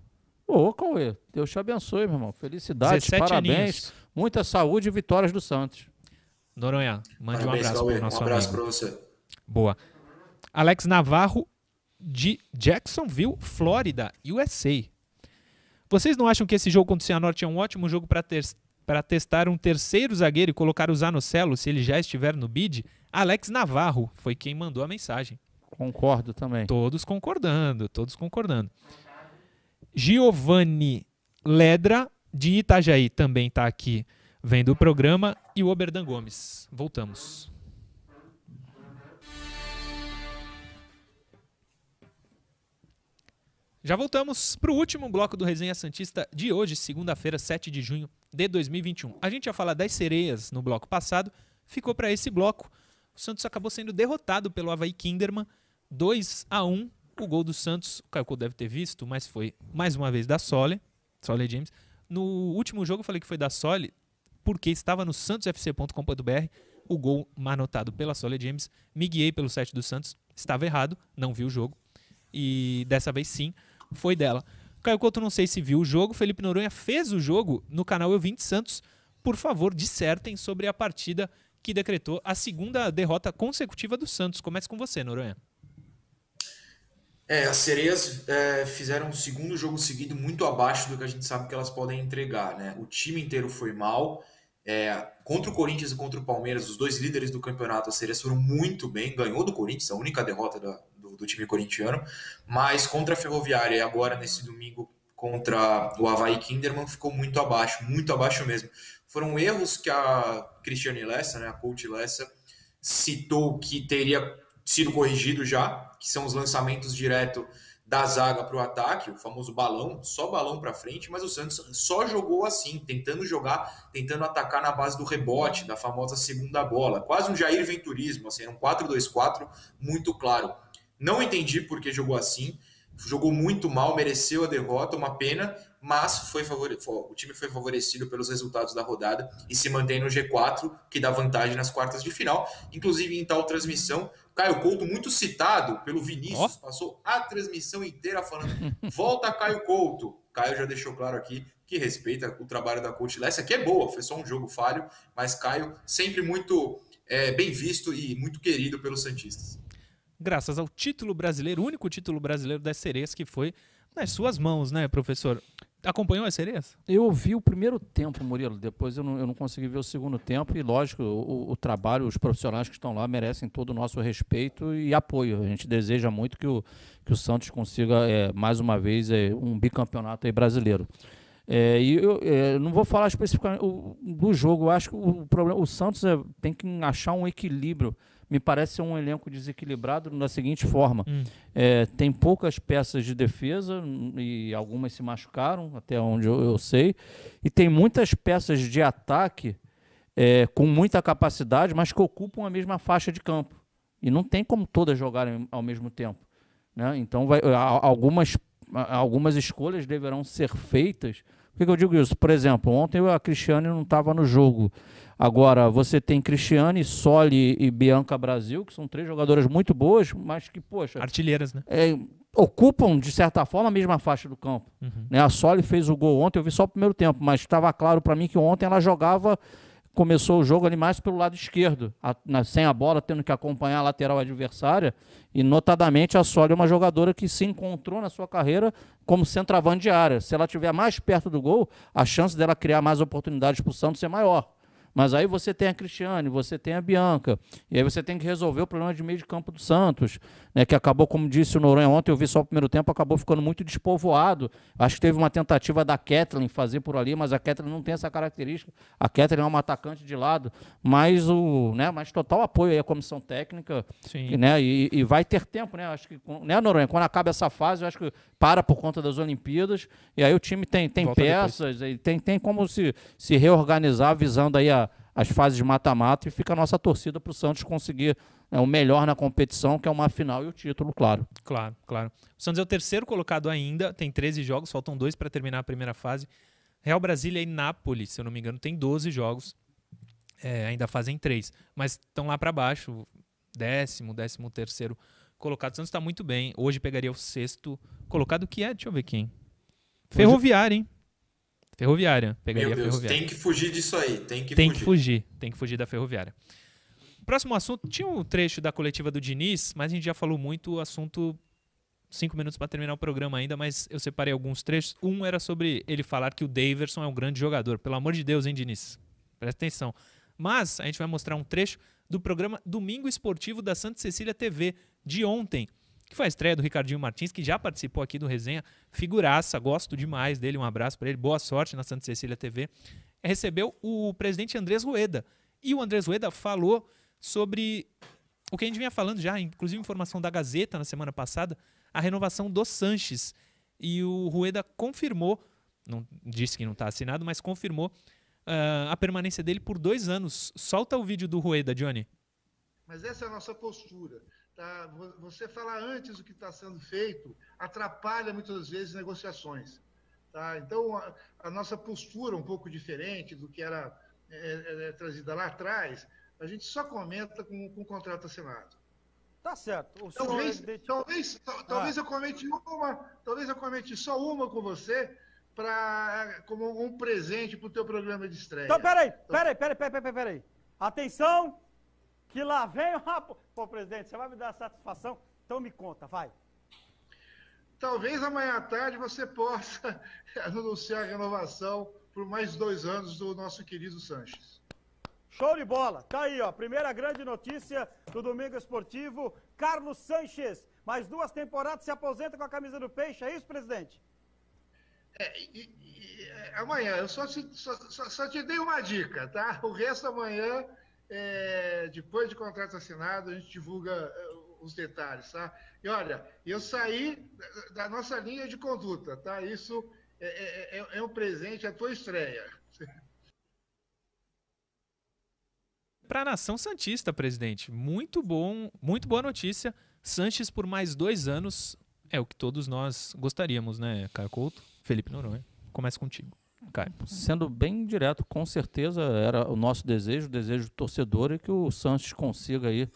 Ô, Cauê, Deus te abençoe, meu irmão. Felicidades, parabéns. Aninhos. Muita saúde e vitórias do Santos. Noronha, mande parabéns, um abraço para o nosso Um abraço para você. Boa. Alex Navarro de Jacksonville, Flórida, USA. Vocês não acham que esse jogo contra o Cianorte é um ótimo jogo para ter, testar um terceiro zagueiro e colocar o Zanocelo se ele já estiver no bid? Alex Navarro foi quem mandou a mensagem. Concordo também. Todos concordando, todos concordando. Giovanni Ledra, de Itajaí, também está aqui vendo o programa. E o Oberdan Gomes. Voltamos. Já voltamos para o último bloco do Resenha Santista de hoje, segunda-feira, 7 de junho de 2021. A gente ia falar das sereias no bloco passado, ficou para esse bloco. O Santos acabou sendo derrotado pelo Havaí Kinderman, 2 a 1 O gol do Santos, o Caio deve ter visto, mas foi mais uma vez da Sole, Sole James. No último jogo eu falei que foi da Sole, porque estava no santosfc.com.br o gol anotado pela Sole James. Me guiei pelo site do Santos, estava errado, não vi o jogo. E dessa vez sim, foi dela. Caio Couto não sei se viu o jogo, Felipe Noronha fez o jogo no canal Eu Vim de Santos. Por favor, dissertem sobre a partida que decretou a segunda derrota consecutiva do Santos. Comece com você, Noronha. É, as sereias é, fizeram um segundo jogo seguido muito abaixo do que a gente sabe que elas podem entregar, né? O time inteiro foi mal. É, contra o Corinthians e contra o Palmeiras, os dois líderes do campeonato, as sereias foram muito bem. Ganhou do Corinthians, a única derrota da, do, time corintiano. Mas contra a Ferroviária e agora nesse domingo contra o Havaí Kinderman ficou muito abaixo, muito abaixo mesmo. Foram erros que a Cristiane Lessa, né, a coach Lessa, citou que teria sido corrigido já, que são os lançamentos direto da zaga para o ataque, o famoso balão, só balão para frente, mas o Santos só jogou assim, tentando jogar, tentando atacar na base do rebote, da famosa segunda bola, quase um Jair Venturismo, assim, um 4-2-4 muito claro. Não entendi por que jogou assim, jogou muito mal, mereceu a derrota, uma pena, mas foi favore... o time foi favorecido pelos resultados da rodada e se mantém no G4, que dá vantagem nas quartas de final. Inclusive, em tal transmissão, Caio Couto, muito citado pelo Vinícius, oh. passou a transmissão inteira falando: volta Caio Couto. Caio já deixou claro aqui que respeita o trabalho da Coach Lessa, que é boa, foi só um jogo falho, mas Caio sempre muito é, bem visto e muito querido pelos Santistas. Graças ao título brasileiro, o único título brasileiro das sereias que foi nas suas mãos, né, professor? Acompanhou as sereias? Eu vi o primeiro tempo, Murilo. Depois eu não, eu não consegui ver o segundo tempo. E, lógico, o, o, trabalho, os profissionais que estão lá merecem todo o nosso respeito e apoio. A gente deseja muito que o, que o Santos consiga, é, mais uma vez, é, um bicampeonato brasileiro. É, e eu é, não vou falar especificamente do jogo. Eu acho que o, problema, o Santos é, tem que achar um equilíbrio me parece ser um elenco desequilibrado da seguinte forma: hum. é, tem poucas peças de defesa e algumas se machucaram, até onde eu, eu sei, e tem muitas peças de ataque é, com muita capacidade, mas que ocupam a mesma faixa de campo. E não tem como todas jogarem ao mesmo tempo. Né? Então, vai, algumas, algumas escolhas deverão ser feitas. Por que eu digo isso? Por exemplo, ontem a Cristiane não estava no jogo. Agora, você tem Cristiane, Soli e Bianca Brasil, que são três jogadoras muito boas, mas que, poxa. Artilheiras, né? É, ocupam, de certa forma, a mesma faixa do campo. Uhum. Né? A Soli fez o gol ontem, eu vi só o primeiro tempo, mas estava claro para mim que ontem ela jogava. Começou o jogo ali mais pelo lado esquerdo, a, na, sem a bola, tendo que acompanhar a lateral adversária. E, notadamente, a Soli é uma jogadora que se encontrou na sua carreira como centroavante de área. Se ela estiver mais perto do gol, a chance dela criar mais oportunidades para o Santos é maior. Mas aí você tem a Cristiane, você tem a Bianca, e aí você tem que resolver o problema de meio de campo do Santos, né, que acabou, como disse o Noronha ontem, eu vi só o primeiro tempo, acabou ficando muito despovoado. Acho que teve uma tentativa da Kathleen fazer por ali, mas a Kathleen não tem essa característica. A Kathleen é uma atacante de lado, mas o, né, mas total apoio aí à comissão técnica, Sim. né, e, e vai ter tempo, né? Acho que, né, Noronha, quando acaba essa fase, eu acho que para por conta das Olimpíadas, e aí o time tem, tem peças, e tem, tem como se, se reorganizar visando aí a as fases de mata-mata e fica a nossa torcida para o Santos conseguir né, o melhor na competição, que é uma final e o título, claro. Claro, claro. O Santos é o terceiro colocado ainda, tem 13 jogos, faltam dois para terminar a primeira fase. Real Brasília e Nápoles, se eu não me engano, tem 12 jogos, é, ainda fazem três, mas estão lá para baixo, décimo, décimo terceiro colocado. O Santos está muito bem. Hoje pegaria o sexto colocado, que é, deixa eu ver quem. Ferroviário, hein? Ferroviária. Pegaria Meu Deus, ferroviária. tem que fugir disso aí. Tem que tem fugir. que fugir. Tem que fugir da ferroviária. Próximo assunto, tinha um trecho da coletiva do Diniz, mas a gente já falou muito o assunto. Cinco minutos para terminar o programa ainda, mas eu separei alguns trechos. Um era sobre ele falar que o Daverson é um grande jogador. Pelo amor de Deus, hein, Diniz? Presta atenção. Mas a gente vai mostrar um trecho do programa Domingo Esportivo da Santa Cecília TV de ontem, que foi a estreia do Ricardinho Martins, que já participou aqui do Resenha. Figuraça, gosto demais dele, um abraço para ele, boa sorte na Santa Cecília TV. Recebeu o presidente Andrés Rueda. E o Andrés Rueda falou sobre o que a gente vinha falando já, inclusive informação da Gazeta na semana passada, a renovação do Sanches. E o Rueda confirmou, não disse que não está assinado, mas confirmou uh, a permanência dele por dois anos. Solta o vídeo do Rueda, Johnny. Mas essa é a nossa postura. Tá? Você falar antes do que está sendo feito atrapalha muitas vezes negociações. Tá? Então, a, a, nossa postura um pouco diferente do que era é, é, é, trazida lá atrás, a gente só comenta com, com o contrato assinado. Tá certo. talvez, é... talvez, talvez ah. eu comente uma, talvez eu comente só uma com você para como um presente para o teu programa de estreia. Então, peraí, peraí, peraí, peraí, peraí, peraí. Atenção, que lá vem o Pô, presidente, você vai me dar satisfação? Então me conta, vai. Talvez amanhã à tarde você possa anunciar a renovação por mais dois anos do nosso querido Sanches. Show de bola. Tá aí, ó. Primeira grande notícia do Domingo Esportivo. Carlos Sanches, mais duas temporadas, se aposenta com a camisa do Peixe. É isso, presidente? É, e, e, é, amanhã, eu só te, só, só, só te, dei uma dica, tá? O resto amanhã, é, depois de contrato assinado, a gente divulga é, os detalhes, tá? E olha, eu saí da, nossa linha de conduta, tá? Isso é, é, é um presente à tua estreia. Para a nação Santista, presidente. Muito bom, muito boa notícia. Sanches por mais dois anos é o que todos nós gostaríamos, né, Caio Couto? Felipe Noronha. Começa contigo. Caio. Sendo bem direto, com certeza era o nosso desejo, o desejo do torcedor, é que o Sanches consiga aí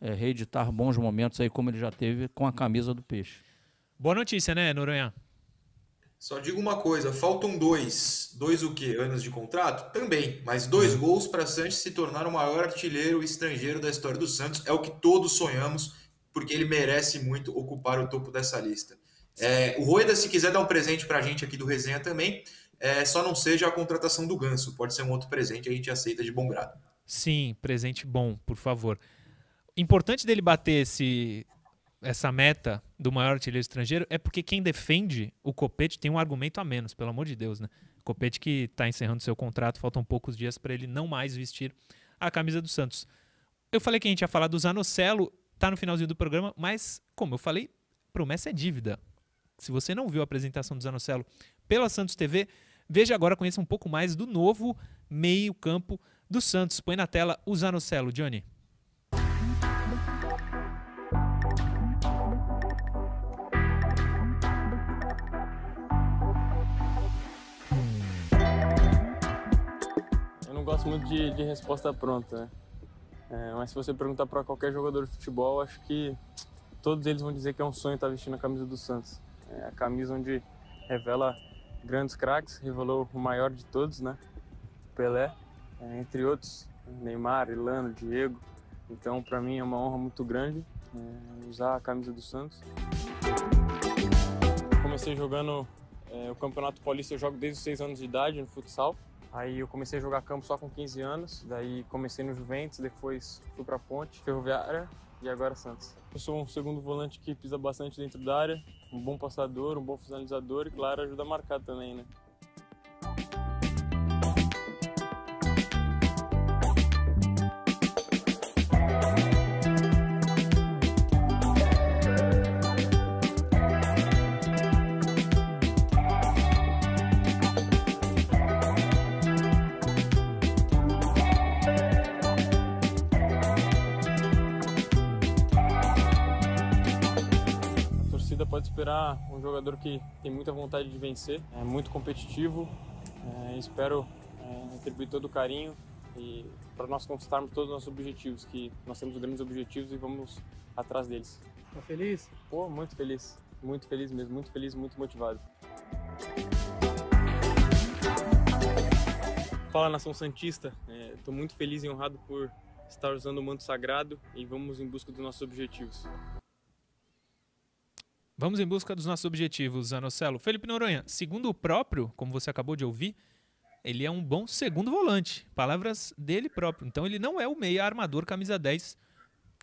é, reeditar bons momentos aí, como ele já teve com a camisa do Peixe. Boa notícia, né, Noronha? Só digo uma coisa, faltam dois. Dois o quê? Anos de contrato? Também. Mas dois uhum. gols para Santos se tornar o maior artilheiro estrangeiro da história do Santos. É o que todos sonhamos, porque ele merece muito ocupar o topo dessa lista. É, o Rueda, se quiser dar um presente para a gente aqui do Resenha também, é, só não seja a contratação do Ganso. Pode ser um outro presente, a gente aceita de bom grado. Sim, presente bom, por favor. Importante dele bater esse, essa meta do maior artilheiro estrangeiro é porque quem defende o Copete tem um argumento a menos, pelo amor de Deus, né? Copete que está encerrando seu contrato, faltam poucos dias para ele não mais vestir a camisa do Santos. Eu falei que a gente ia falar do Zanocelo, tá no finalzinho do programa, mas como eu falei, promessa é dívida. Se você não viu a apresentação do Zanocelo pela Santos TV, veja agora, conheça um pouco mais do novo meio-campo do Santos. Põe na tela o Zanocelo, Johnny. gosto muito de, de resposta pronta, né? É, mas se você perguntar para qualquer jogador de futebol, acho que todos eles vão dizer que é um sonho estar vestindo a camisa do Santos. É a camisa onde revela grandes craques, revelou o maior de todos, né? Pelé, é, entre outros, Neymar, Ilano, Diego. Então, para mim é uma honra muito grande é, usar a camisa do Santos. Comecei jogando é, o Campeonato Paulista, eu jogo desde os 6 anos de idade no futsal. Aí eu comecei a jogar campo só com 15 anos, daí comecei no Juventus, depois fui para Ponte, Ferroviária e agora Santos. Eu sou um segundo volante que pisa bastante dentro da área, um bom passador, um bom finalizador e claro, ajuda a marcar também, né? Esperar um jogador que tem muita vontade de vencer, é muito competitivo. É, espero é, retribuir todo o carinho e para nós conquistarmos todos os nossos objetivos, que nós temos grandes objetivos e vamos atrás deles. Tá feliz? Pô, muito feliz, muito feliz mesmo, muito feliz, muito motivado. Fala nação santista, estou é, muito feliz e honrado por estar usando o manto sagrado e vamos em busca dos nossos objetivos. Vamos em busca dos nossos objetivos, Anocelo. Felipe Noronha, segundo o próprio, como você acabou de ouvir, ele é um bom segundo volante. Palavras dele próprio. Então ele não é o meia armador camisa 10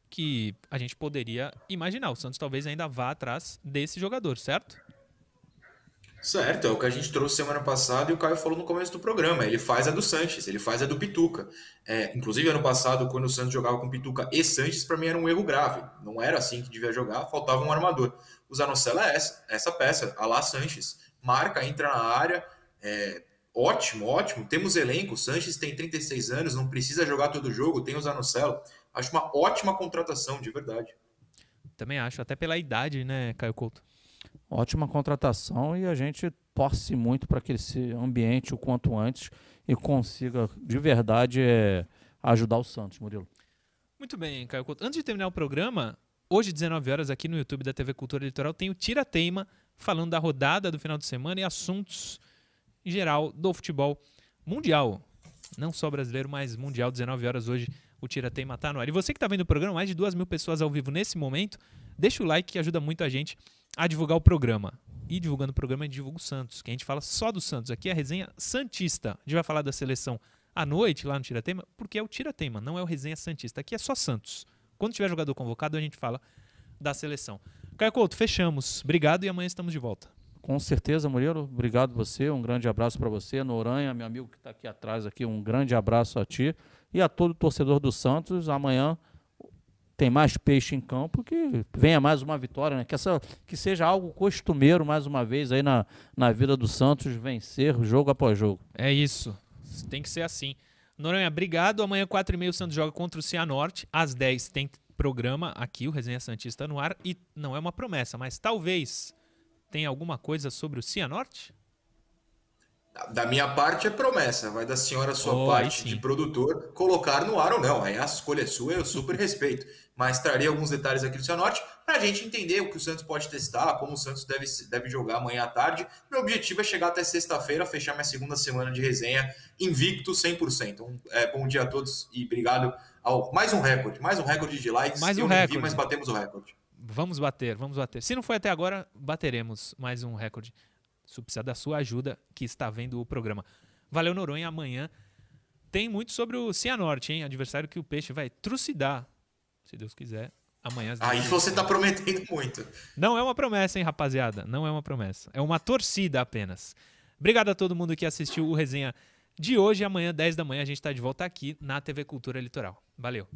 que a gente poderia imaginar. O Santos talvez ainda vá atrás desse jogador, certo? Certo, é o que a gente trouxe semana passada e o Caio falou no começo do programa. Ele faz a do Sanches, ele faz a do Pituca. É, inclusive, ano passado, quando o Santos jogava com Pituca e Sanches, para mim era um erro grave. Não era assim que devia jogar, faltava um armador. O Zanocella é essa, essa peça, a lá Sanches. Marca, entra na área, é, ótimo, ótimo. Temos elenco, o Sanches tem 36 anos, não precisa jogar todo jogo, tem o Zanocella. Acho uma ótima contratação, de verdade. Também acho, até pela idade, né, Caio Couto? Ótima contratação e a gente torce muito para que esse ambiente o quanto antes e consiga de verdade é, ajudar o Santos, Murilo. Muito bem, Caio Couto. Antes de terminar o programa, Hoje, 19 horas, aqui no YouTube da TV Cultura Litoral, tem o Tira Teima, falando da rodada do final de semana e assuntos em geral do futebol mundial. Não só brasileiro, mas mundial. 19 horas hoje, o Tira Teima tá no ar. E você que está vendo o programa, mais de duas mil pessoas ao vivo nesse momento, deixa o like que ajuda muito a gente a divulgar o programa. E divulgando o programa, a gente divulga o Santos, que a gente fala só do Santos. Aqui é a resenha Santista. A gente vai falar da seleção à noite lá no Tira Teima, porque é o Tira Teima, não é o resenha Santista. Aqui é só Santos. Quando tiver jogador convocado, a gente fala da seleção. Caio Couto, fechamos. Obrigado e amanhã estamos de volta. Com certeza, Murilo. Obrigado você. Um grande abraço para você. Noranha, meu amigo que está aqui atrás, aqui, um grande abraço a ti e a todo torcedor do Santos. Amanhã tem mais peixe em campo, que venha mais uma vitória, né? Que, essa, que seja algo costumeiro mais uma vez aí na, na vida do Santos vencer jogo após jogo. É isso. Tem que ser assim. Noronha, obrigado. Amanhã, 4h30, o Santos joga contra o Cianorte. Às 10 tem programa aqui, o Resenha Santista no ar. E não é uma promessa, mas talvez tenha alguma coisa sobre o Cianorte? Da minha parte é promessa, vai da senhora sua oh, parte de produtor colocar no ar ou não. Aí a escolha é sua, eu super respeito. Mas trarei alguns detalhes aqui do Cianorte para a gente entender o que o Santos pode testar, como o Santos deve, deve jogar amanhã à tarde. Meu objetivo é chegar até sexta-feira, fechar minha segunda semana de resenha invicto 100%. Um, é, bom dia a todos e obrigado ao mais um recorde, mais um recorde de likes. Mais um eu recorde. Vi, mas batemos o recorde. Vamos bater, vamos bater. Se não foi até agora, bateremos mais um recorde. Isso precisa da sua ajuda que está vendo o programa. Valeu, Noronha. Amanhã tem muito sobre o Cianorte, hein? Adversário que o Peixe vai trucidar, se Deus quiser. Amanhã. Aí você está prometendo muito. Não é uma promessa, hein, rapaziada? Não é uma promessa. É uma torcida apenas. Obrigado a todo mundo que assistiu o resenha de hoje. Amanhã, 10 da manhã, a gente está de volta aqui na TV Cultura Litoral. Valeu.